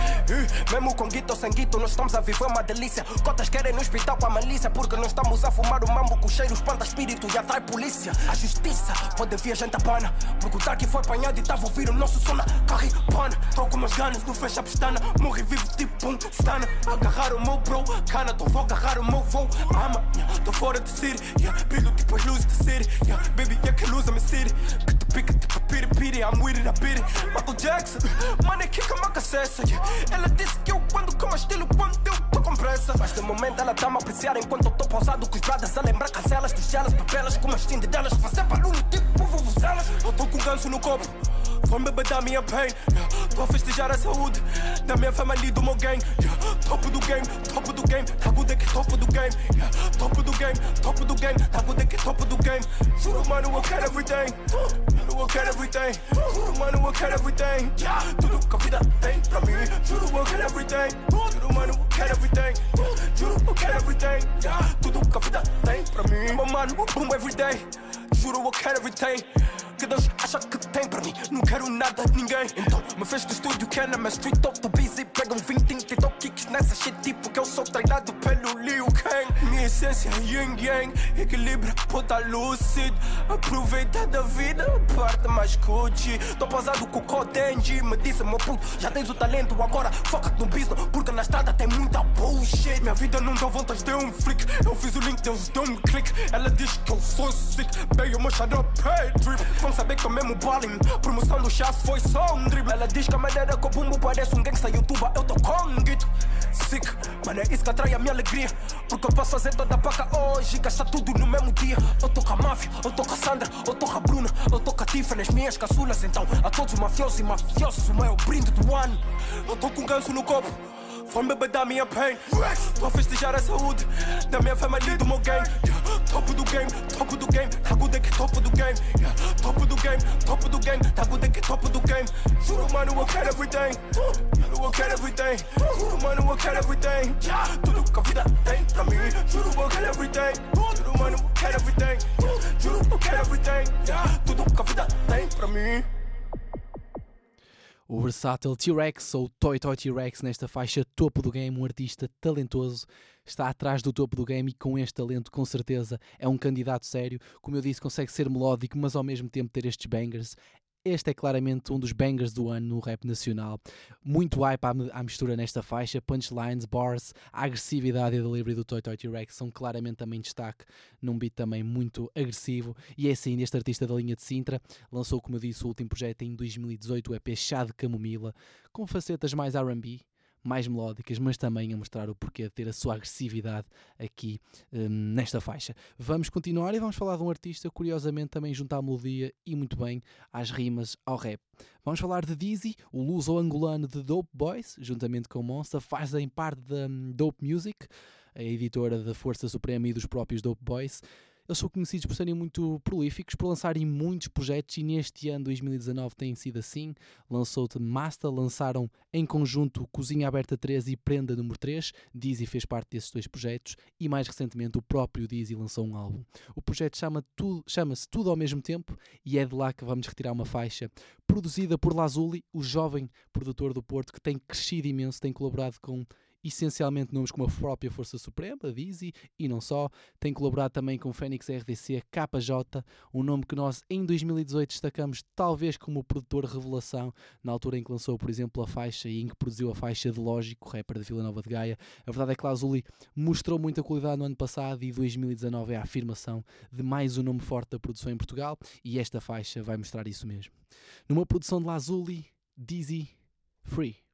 Speaker 14: Mesmo com guito ou sem guito, nós estamos a viver uma delícia. Cotas querem no hospital com a malícia. Porque nós estamos a fumar o mambo com cheiro, espanta espírito e atrai polícia. A justiça pode vir a gente a pana. Porque o Dark foi apanhado e tava ouvir o nosso som na carripana. Com meus ganas, não fecha a pestana. Morri vivo tipo um stana. Agarrar o meu bro, cana, tô vou agarrar o meu voo. Ama, yeah, tô fora de city. Yeah, brilho tipo as luzes de city. Yeah, baby, yeah, que luz a minha city. Que te pica tipo piri. I'm with it, I beat it. Jackson, mano, é que uma cacessa. Yeah. Ela disse que eu ando com mais estilo quando eu tô com pressa. Mas de momento ela tá-me apreciar enquanto eu tô pausado com os brothers a lembrar caselas, tigelas, papelas, com umas delas. Fazer barulho tipo vuvuzelas. Eu tô com ganso no copo. Vão beber da minha pain. Yeah. Festejar a saúde da minha família e do meu gang. Yeah. Topo do game, topo do game. Tá good aqui, topo do game. Yeah. Topo do game, topo do game. Tá good aqui, topo do game. Juro, mano, eu quero everything. Juro, eu quero everything. Juro, mano, eu quero everything. Yeah. Tudo que a vida tem pra mim. Juro, eu quero everything. Juro, mano, eu quero everything. Juro, eu quero everything. Yeah. Tudo que a vida tem pra mim. Meu mano, boom everyday. Juro, eu quero everything que Deus acha que tem para mim. Não quero nada de ninguém. Então me fez do estúdio que é na minha street top, busy. Pega um 20, 30 e dou kicks nessa shit, tipo que eu sou treinado pelo Liu Kang. Minha essência é yin yang, equilíbrio, puta lúcido. Aproveita da vida, parte mais cutie. Tô pausado com o Codenji, me disse meu puto, já tens o talento, agora foca-te no business, porque na estrada tem muita bullshit. Minha vida não dá voltas, deu um flick. Eu fiz o link, Deus deu um click. Ela diz que eu sou sick, bem, eu mostrar drip. Vão saber que eu mesmo balling. Promoção do chá foi só um dribble. Ela diz que a maneira que eu bumbo parece um gangsta youtuber. Eu tô com guito. Sick, mano, é isso que atrai a minha alegria. Porque eu posso fazer toda a paca hoje e gastar tudo no mesmo dia. Eu tô com a máfia, eu tô com a Sandra, eu tô com a Bruna, eu tô com a Tiffany, as minhas caçulas. Então, a todos os mafiosos e mafiosos, o meu brinde do ano. Eu tô com ganso no copo. Beber da minha pain. A festejar a saúde da minha família e do meu gang. Yeah. Topo do game, topo do game. Tá good aqui, topo do game. Yeah. Topo do game, topo do game. Tá good aqui, topo do game. Juro, mano, eu quero everything. Juro, eu quero everything. Juro, mano, eu quero everything. Tudo que a vida tem pra mim. Juro, eu quero everything. Juro, mano, eu quero everything. Juro, eu quero everything. Tudo que a vida tem pra mim.
Speaker 3: O versátil T-Rex ou Toy Toy T-Rex nesta faixa topo do game, um artista talentoso, está atrás do topo do game e com este talento com certeza é um candidato sério. Como eu disse, consegue ser melódico, mas ao mesmo tempo ter estes bangers. Este é claramente um dos bangers do ano no rap nacional. Muito hype à, mistura nesta faixa, punchlines, bars, a agressividade e a delivery do Toy Toy T-Rex são claramente também destaque num beat também muito agressivo. E é assim, este artista da linha de Sintra lançou, como eu disse, o último projeto em 2018, o EP Chá de Camomila, com facetas mais R&B, mais melódicas, mas também a mostrar o porquê de ter a sua agressividade aqui um, nesta faixa. Vamos continuar e vamos falar de um artista, curiosamente, também junto à melodia e muito bem às rimas, ao rap. Vamos falar de Dizzy, o luso-angolano de Dope Boys, juntamente com Monster, fazem parte da um, Dope Music, a editora da Força Suprema e dos próprios Dope Boys. Eles são conhecidos por serem muito prolíficos, por lançarem muitos projetos e neste ano 2019 tem sido assim. Lançou-te Master, lançaram em conjunto Cozinha Aberta 3 e Prenda número 3. Dizzy fez parte desses dois projetos e mais recentemente o próprio Dizzy lançou um álbum. O projeto chama-se tudo, tudo ao mesmo tempo e é de lá que vamos retirar uma faixa produzida por Lazuli, o jovem produtor do Porto que tem crescido imenso, tem colaborado com essencialmente nomes como a própria Força Suprema, Dizzy, e não só, tem colaborado também com Fênix RDC, KJ, um nome que nós em 2018 destacamos talvez como produtor revelação, na altura em que lançou, por exemplo, a faixa e em que produziu a faixa de Lógico, rapper de Vila Nova de Gaia. A verdade é que Lazuli mostrou muita qualidade no ano passado e 2019 é a afirmação de mais um nome forte da produção em Portugal e esta faixa vai mostrar isso mesmo. Numa produção de Lazuli, Dizzy, Free.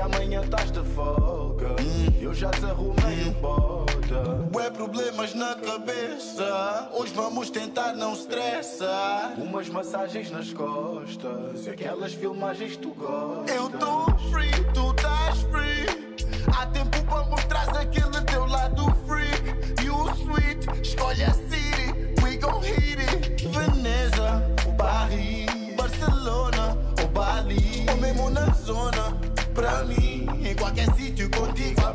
Speaker 15: Amanhã estás de folga. Eu já desarrumei o bota.
Speaker 16: Ué, problemas na cabeça. Hoje vamos tentar não estressar.
Speaker 15: Umas massagens nas costas e aquelas filmagens que tu gostas.
Speaker 16: Eu tô free, tu estás free. Há tempo para mostrar aquele teu lado freak. You sweet, escolhe a city, we gon' hit it. Veneza, Paris, Barcelona ou Bali. Ou mesmo na zona, pra mim, em qualquer sítio contigo a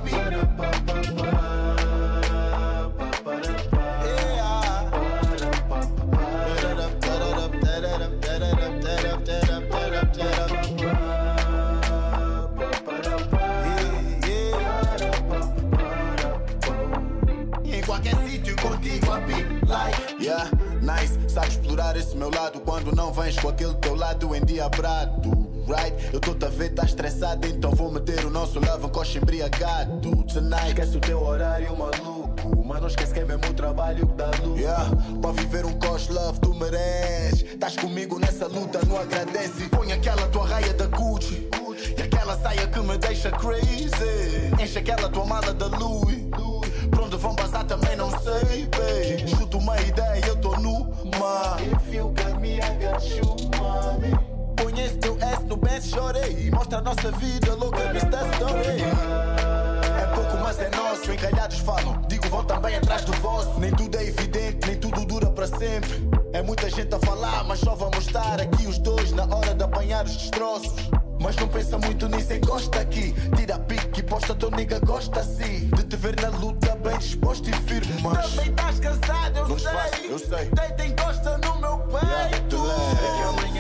Speaker 16: Em qualquer sítio contigo a like.
Speaker 17: Yeah, nice, sabe explorar esse meu lado quando não vens com aquele teu lado endiabrado. Right, eu tô a ver, tá estressado, então vou meter o nosso love coche embriagado. Tonight,
Speaker 15: Esquece o teu horário maluco, mas não esquece que é mesmo o trabalho que dá lucro.
Speaker 17: yeah, para viver um coche love tu mereces. Estás comigo nessa luta, não agradece. Põe aquela tua raia da Gucci e aquela saia que me deixa crazy. Enche aquela tua mala da Louis. Pra onde vão passar também não sei, babe. Chuto uma ideia, eu tô numa.
Speaker 15: If you got me, I got you, mami.
Speaker 17: Esse teu S no Benz, chorei. Mostra a nossa vida louca nesta story. É pouco, mas é nosso. Encalhados falam, digo, vão também atrás do vosso. Nem tudo é evidente, nem tudo dura para sempre. É muita gente a falar, mas só vamos estar aqui os dois na hora de apanhar os destroços. Mas não pensa muito nisso, encosta aqui. Tira pique, posta teu nigga, gosta assim. De te ver na luta, bem disposto e firme. Mas
Speaker 16: Também estás cansado, eu sei.
Speaker 17: faz, eu sei.
Speaker 16: Deita encosta no meu peito.
Speaker 15: É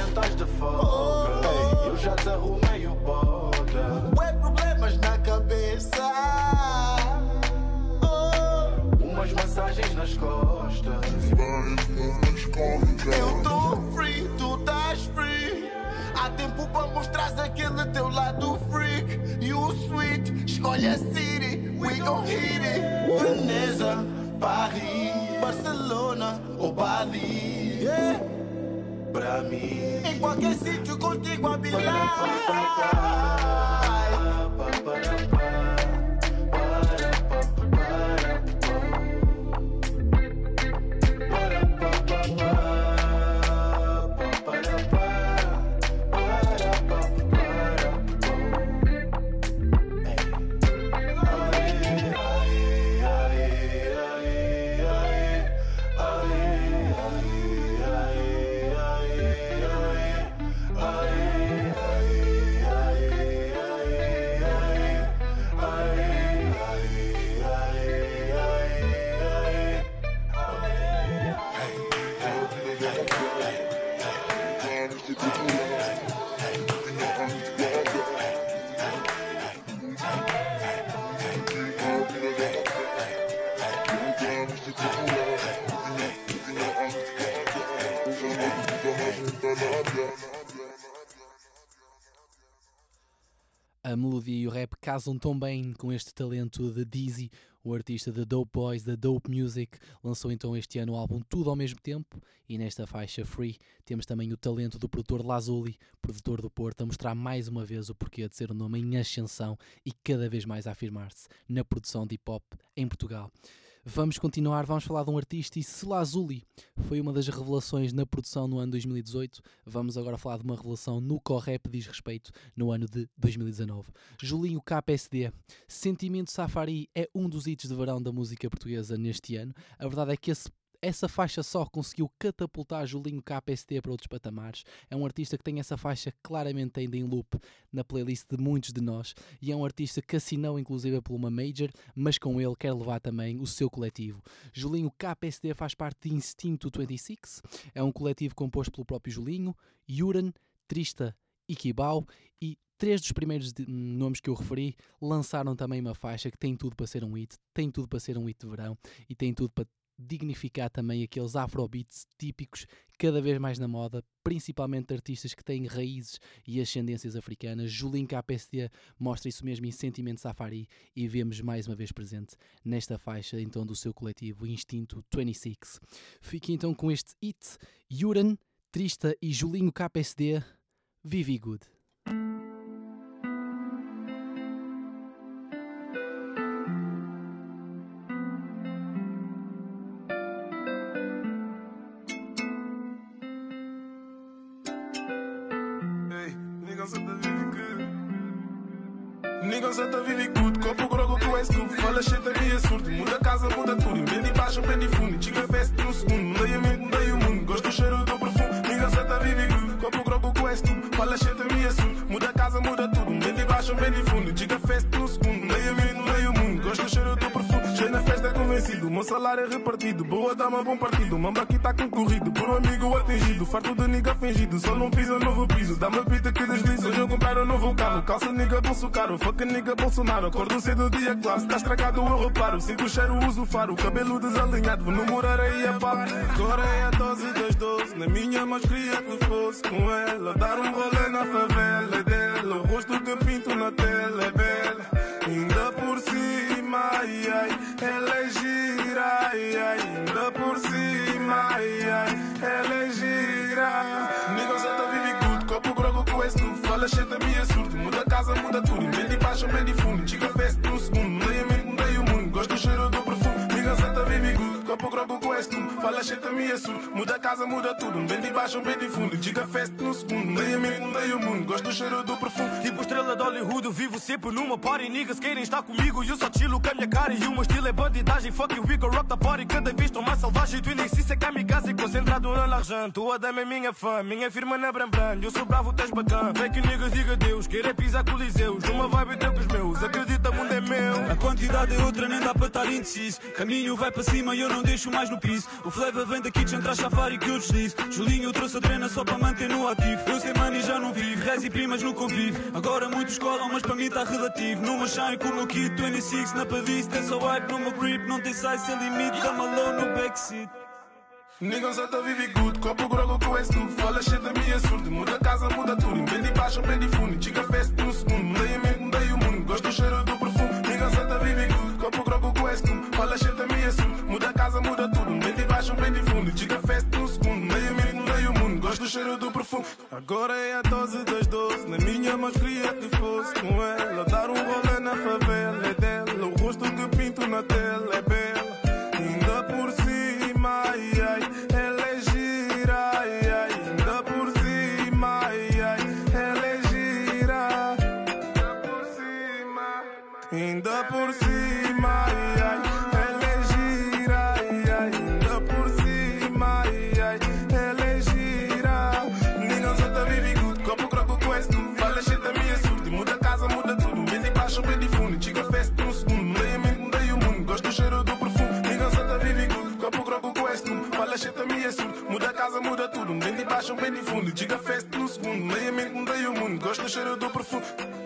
Speaker 16: sweet, escolhe a city, we gon' hit it. Veneza, Paris, Barcelona ou Bali. Yeah.
Speaker 15: Pra mim,
Speaker 16: Em qualquer sítio contigo a
Speaker 3: A casam tão bem com este talento de Dizzy, o artista da Dope Boys, da Dope Music, lançou então este ano o álbum Tudo ao mesmo tempo e nesta faixa Free temos também o talento do produtor Lazuli, produtor do Porto, a mostrar mais uma vez o porquê de ser um nome em ascensão e cada vez mais a afirmar-se na produção de hip hop em Portugal. Vamos continuar, vamos falar de um artista e se Lazuli foi uma das revelações na produção no ano 2018, vamos agora falar de uma revelação no Correp diz respeito no ano de 2019. Julinho KPSD, Sentimento Safari é um dos hits de verão da música portuguesa neste ano. A verdade é que esse essa faixa só conseguiu catapultar Julinho KPST para outros patamares. É um artista que tem essa faixa claramente ainda em loop na playlist de muitos de nós e é um artista que assinou inclusive por uma major, mas com ele quer levar também o seu coletivo. Julinho KPST faz parte de Instinto 26, é um coletivo composto pelo próprio Julinho, Yuran, Trista e Kibau e Três dos primeiros de- nomes que eu referi lançaram também uma faixa que tem tudo para ser um hit, tem tudo para ser um hit de verão e tem tudo para dignificar também aqueles afrobeats típicos, cada vez mais na moda, principalmente artistas que têm raízes e ascendências africanas. Julinho KPSD mostra isso mesmo em Sentimento Safari e vemos mais uma vez presente nesta faixa então do seu coletivo Instinto 26. Fique então com este hit, Yuran, Trista e Julinho KPSD, Vivi Good.
Speaker 18: Repartido. Boa dama, bom partido, mamba aqui tá concorrido. Por um amigo atingido, farto de nigga fingido. Só não pisa novo piso, dá-me pita que desliza. Hoje eu comprar um novo carro, calça nigga bolso caro. Fuck nigga Bolsonaro, acordo cedo dia classe. Tá estragado, eu reparo. Sinto o cheiro, uso o faro. Cabelo desalinhado, vou namorar aí a pá. Agora é a dose das doze. Na minha mais queria que fosse com ela. Dar um rolê na favela é dela. O rosto que pinto na tela é bela. Ainda por cima, ai ai, ela é gira, ai ai. Ainda por cima, ai ai, ela é gira. Nigga, só tá vive good, copo grogo com esse tu. Fala shit a minha surdo, muda casa, muda tudo. Vende baixo, vende fundo, chica fest no segundo. Mudei a mente, mudei o mundo, gosto do cheiro do esse tu. Fala shit a minha surdo, muda a casa, muda tudo. Vende baixo, vende fundo, chica fest no segundo. A mente, mudei o mundo, gosto do cheiro do perfume.
Speaker 19: Tipo estrela de Hollywood, eu vivo sempre numa party. Niggas querem estar comigo e eu só chilo com a minha cara. E o meu estilo é bandidagem. Fuck you, we go rock the party. Cada vez estou mais selvagem. Tu nem se é kamikaze. Concentrado na largente. Tua dama é minha fã, minha firma na Brambran. Eu sou bravo, tens bacana. Fake niggas, diga Deus. Querer pisar coliseus. Numa vibe teu com os meus. Acredita, mundo é meu.
Speaker 20: A quantidade é outra, nem dá para estar indeciso. Caminho vai para cima e eu não deixo mais no piso. O flavor vem da kitchen, traz safari que eu deslizo. Julinho trouxe a drena só para manter no ativo. Eu sei money já não vivo, rez e primas no convívio. Agora muitos colam, mas para mim tá relativo. Numa shine com o meu kit 26 na padista. Tem só wipe no meu grip, não tem size sem limite. Dá alone no backseat.
Speaker 18: Nigga só tá vive good, copo grogo com esse tu. Fala shit a minha surdo, muda casa, muda tudo. Vende baixo, vende fundo, chica fest no segundo. Vende fundo, chica fest no segundo. Mudei a mente, mudei o mundo, gosto do cheiro do perfume. Agora é a dose das doze, na minha mais queria que fosse com ela. Dar um rolê na favela é dela, o rosto que pinto na tela é bela. Ainda por cima, ai ai, ela é gira, ai ai. Ainda por cima, ai ai, ela é gira. Ainda por cima, ai ai, esse tu. Fala shit a minha surdo, muda a casa, muda tudo. Vende baixo, vende fundo, chica fest no segundo. Mudei a mente, mudei o mundo, gosto do cheiro do perfume.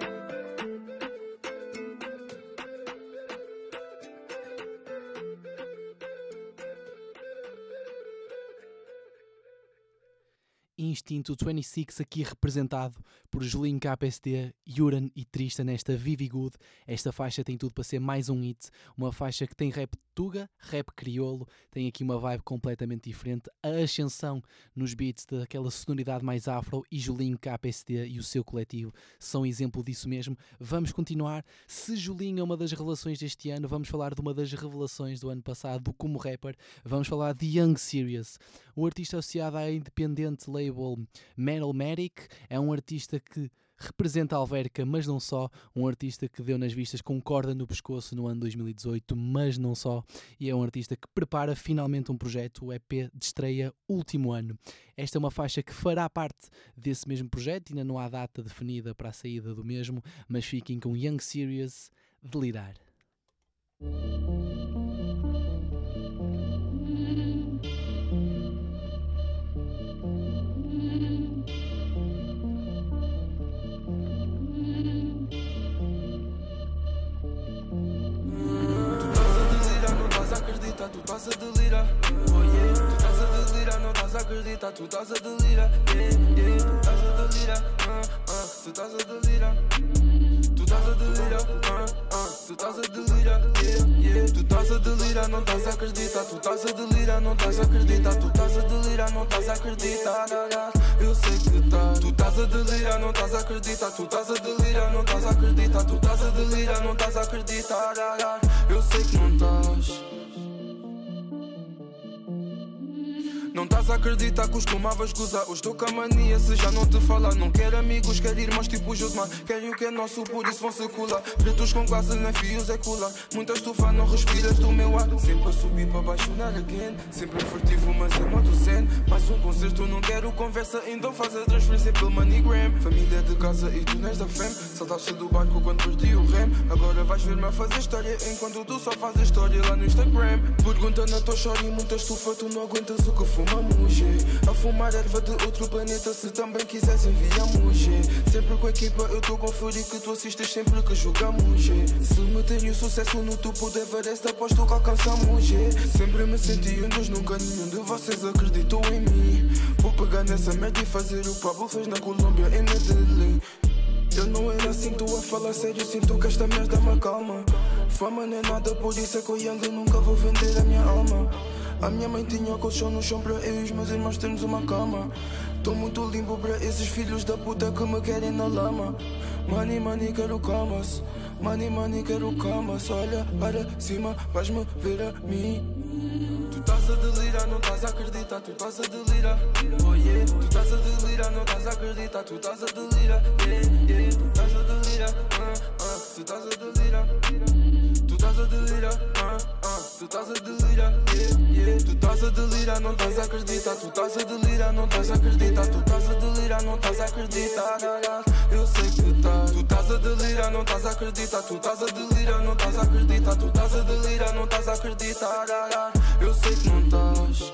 Speaker 3: Instinto 26 aqui representado por Julinho KPSD, Yuran e Trista nesta Vivi Good. Esta faixa tem tudo para ser mais um hit, uma faixa que tem rap tuga, rap crioulo, tem aqui uma vibe completamente diferente, a ascensão nos beats daquela sonoridade mais afro e Julinho KPSD e o seu coletivo são exemplo disso mesmo. Vamos continuar. Se Julinho é uma das revelações deste ano, vamos falar de uma das revelações do ano passado como rapper. Vamos falar de Young Serious, um artista associado à independente label Metalmatic, é um artista que representa a Alverca, mas não só, um artista que deu nas vistas com corda no pescoço no ano 2018, mas não só, e é um artista que prepara finalmente um projeto, o EP de estreia último ano. Esta é uma faixa que fará parte desse mesmo projeto, ainda não há data definida para a saída do mesmo, mas fiquem com Young Serious, Delirar.
Speaker 21: Estás a delirar. Oh yeah, tu estás a delirar, não estás a acreditar, tu estás a delirar. Yeah, yeah, tu estás a delirar. Uh, uh, tu estás a delirar. Tu estás a delirar. Uh, uh, tu estás a delirar. Yeah, yeah, tu estás a delirar, não estás a acreditar, tu estás a delirar, não estás a acreditar, tu estás a delirar, não estás a acreditar. Eu sei que estás. Tu estás a delirar, não estás a acreditar, tu estás a delirar, não estás a acreditar, tu estás a delirar, não estás a acreditar. Eu sei que não estás. Não estás a acreditar, costumavas gozar. Os estou com a mania, se já não te falar. Não quero amigos, quero irmãos tipo Josmar. Querem o que é nosso, por isso vão circular. Pretos com quase nem fios é colar. Muita estufa, não respiras do meu ar. Sempre a subir para baixo, not again. Sempre furtivo, mas em modo zen. Mais um concerto, não quero conversa. Então faz a transferência pelo MoneyGram. Família de casa e tu nesta fam. Saltaste do barco quando perdi o rem. Agora vais ver-me a fazer história. Enquanto tu só fazes história lá no Instagram. Pergunta na tua chora e muita estufa, tu não aguentas o que fumamos. A fumar erva de outro planeta, se também quiseres enviamos. Sempre com a equipa, eu estou com fúria que tu assistes sempre que jogamos. Se me tenho sucesso no topo do Everest, aposto que alcançamos. Sempre me senti um dos, nunca nenhum de vocês acreditou em mim. Vou pegar nessa merda e fazer o Pablo fez na Colômbia e na Delhi. Eu não era assim, tu a falar sério, sinto que esta merda me acalma. Fama não é nada, por isso é que eu Yang nunca vou vender a minha alma. A minha mãe tinha colchão no chão para eu e os meus irmãos termos uma cama. Tô muito limpo para esses filhos da puta que me querem na lama. Money, money, quero camas. Money, money, quero camas. Olha para cima, vais-me ver a mim. Tu estás a delirar, não estás a acreditar, tu estás a delirar. Oh yeah, tu estás a delirar, não estás a acreditar, tu estás a delirar. Yeah, yeah, tu estás a delirar. ah, ah, tu estás a delirar. Estás a delirar. ah, ah, tu estás a delirar. Yeah, yeah, tu estás a delirar, não estás a acreditar, tu estás a delirar, não estás a acreditar, tu estás a delirar, não estás a acreditar. ah, ah, Eu sei que estás. Tu estás a delirar, não estás a acreditar, tu estás a delirar, não estás a acreditar, tu estás a delirar, não estás a acreditar. ah, ah, Eu sei que não estás.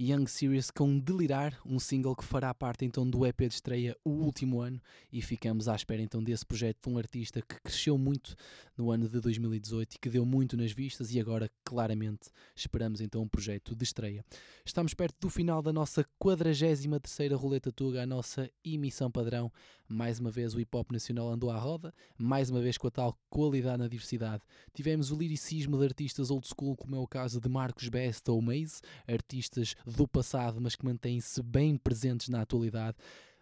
Speaker 3: Young Serious com Delirar, um single que fará parte então do EP de estreia o último ano. E ficamos à espera então desse projeto de um artista que cresceu muito no ano de 2018 e que deu muito nas vistas e agora claramente esperamos então um projeto de estreia. Estamos perto do final da nossa 43ª Roleta Tuga, a nossa emissão padrão. Mais uma vez o hip hop nacional andou à roda, mais uma vez com a tal qualidade na diversidade. Tivemos o liricismo de artistas old school, como é o caso de Marcos Best ou Maze, artistas do passado, mas que mantêm-se bem presentes na atualidade.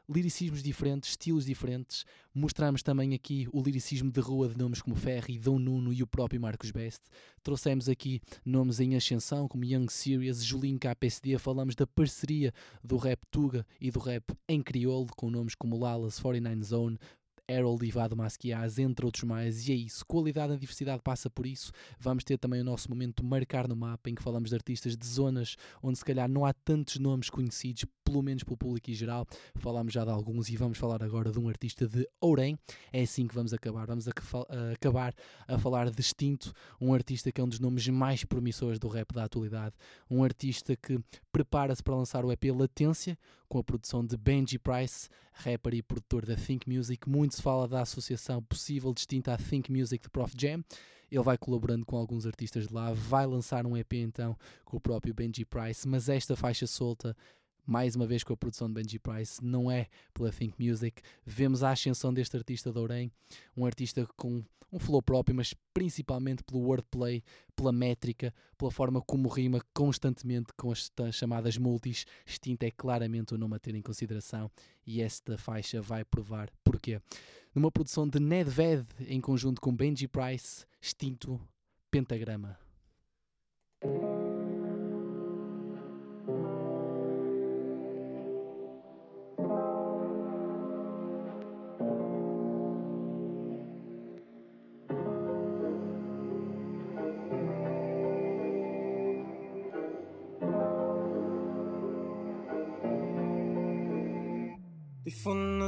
Speaker 3: Liricismos diferentes, estilos diferentes. Mostramos também aqui o liricismo de rua de nomes como Ferry, Dom Nuno e o próprio Marcos Best. Trouxemos aqui nomes em ascensão como Young Serious, Julinho KPSD. Falamos da parceria do rap Tuga e do rap em crioulo com nomes como Lalas, 49 Zone, Harold Ivado Masquiaz, entre outros mais, e é isso. Qualidade e diversidade passa por isso. Vamos ter também o nosso momento Marcar no Mapa, em que falamos de artistas de zonas onde se calhar não há tantos nomes conhecidos, pelo menos pelo público em geral. Falámos já de alguns e vamos falar agora de um artista de Ourém. É assim que vamos acabar. Vamos a a acabar a falar de Extinto, um artista que é um dos nomes mais promissores do rap da atualidade. Um artista que prepara-se para lançar o EP Latência, com a produção de Benji Price, rapper e produtor da Think Music. Muito se fala da associação possível distinta à Think Music de Prof Jam. Ele vai colaborando com alguns artistas de lá, vai lançar um EP então com o próprio Benji Price, mas esta faixa solta mais uma vez com a produção de Benji Price, não é pela Think Music. Vemos a ascensão deste artista de um artista com um flow próprio, mas principalmente pelo wordplay, pela métrica, pela forma como rima constantemente com as chamadas multis. Extinto é claramente o nome a ter em consideração e esta faixa vai provar porquê. Numa produção de Nedved em conjunto com Benji Price, Extinto Pentagrama.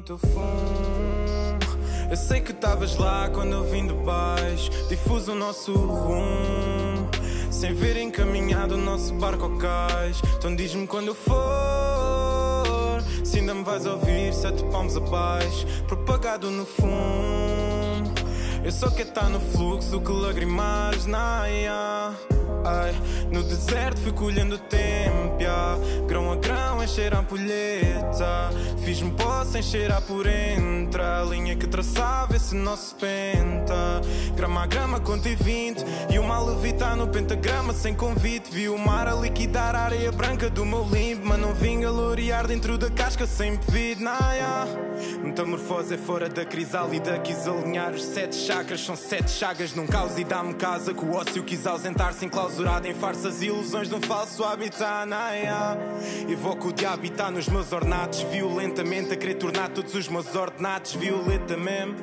Speaker 12: Teu fundo. Eu sei que estavas lá quando eu vim de baixo. Difuso o nosso rumo. Sem ver encaminhado o nosso barco ao cais. Então diz-me quando eu for. Se ainda me vais ouvir, sete palmos abaixo. Propagado no fundo. Eu só quero estar no fluxo que lagrimares na Ai, no deserto fui colhendo tempo, yeah. Grão a grão
Speaker 22: encher a ampulheta. Fiz-me pó sem cheirar por entre. A linha que traçava esse nosso penta. Grama a grama, contei 20. E o mal levitar no pentagrama sem convite. Vi o mar a liquidar a areia branca do meu limbo. Mas não vim a lorear dentro da casca sem pedido. Naia. Metamorfose é fora da crisálida. Quis alinhar os sete chakras. São sete chagas num caos e dá-me casa. Que o ócio quis ausentar-se enclausurado em farsas e ilusões de um falso habitat. Naia. Evoco o diabo e tá nos meus ornatos. Violentamente a querer tornar todos os meus ordenados violeta mesmo.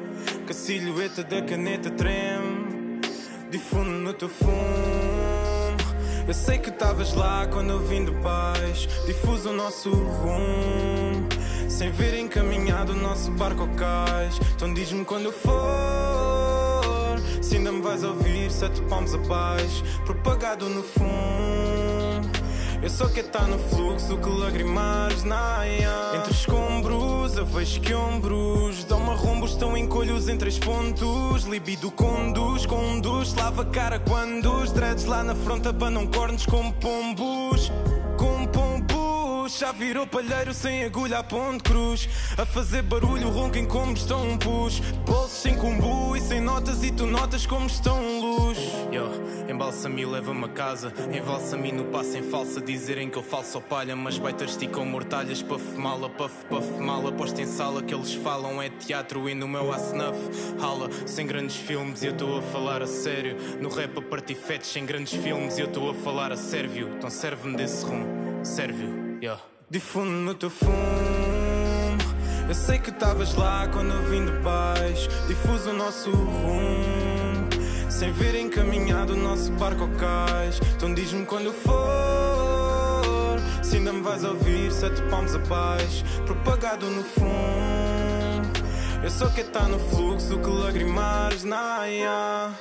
Speaker 22: Que a silhueta da caneta treme. Difundo no teu fumo. Eu sei que estavas lá quando eu vim de baixo. Difuso o nosso rumo. Sem ver encaminhado o nosso barco ao cais. Então diz-me quando eu for. Se ainda me vais ouvir, sete palmos abaixo. Propagado no fundo. Eu só quero estar no fluxo que lagrimares naia. Entre escombros, eu vejo que ombros Dão-me arrombos, estão em colhos em três pontos. Libido conduz, conduz Lava a cara quando os dreads lá na fronte abanam cornos como pombos Com pombos. Já virou palheiro sem agulha a ponte cruz A fazer barulho, ronquem como estão pus. Bolsos sem cumbu e sem notas E tu notas como estão luz Yo, embalsa-me e leva-me a casa Envalsa-me no passo em falsa Dizerem que eu falso palha Mas baitas esticam mortalhas Puff mala, puff, puff mala Posto em sala que eles falam É teatro e no meu snuff Hala, sem grandes filmes E eu estou a falar a sério No rap a partir fetes Sem grandes filmes E eu estou a falar a sérvio Então serve-me desse rum, sérvio Yeah. Difundo no teu fumo. Eu sei que estavas lá quando eu vim de baixo. Difuso o nosso rumo. Sem ver encaminhado o nosso barco ao cais. Então diz-me quando for. Se ainda me vais ouvir, sete palmos abaixo. Propagado no fundo. Eu só quero estar no fluxo que lagrimares naia.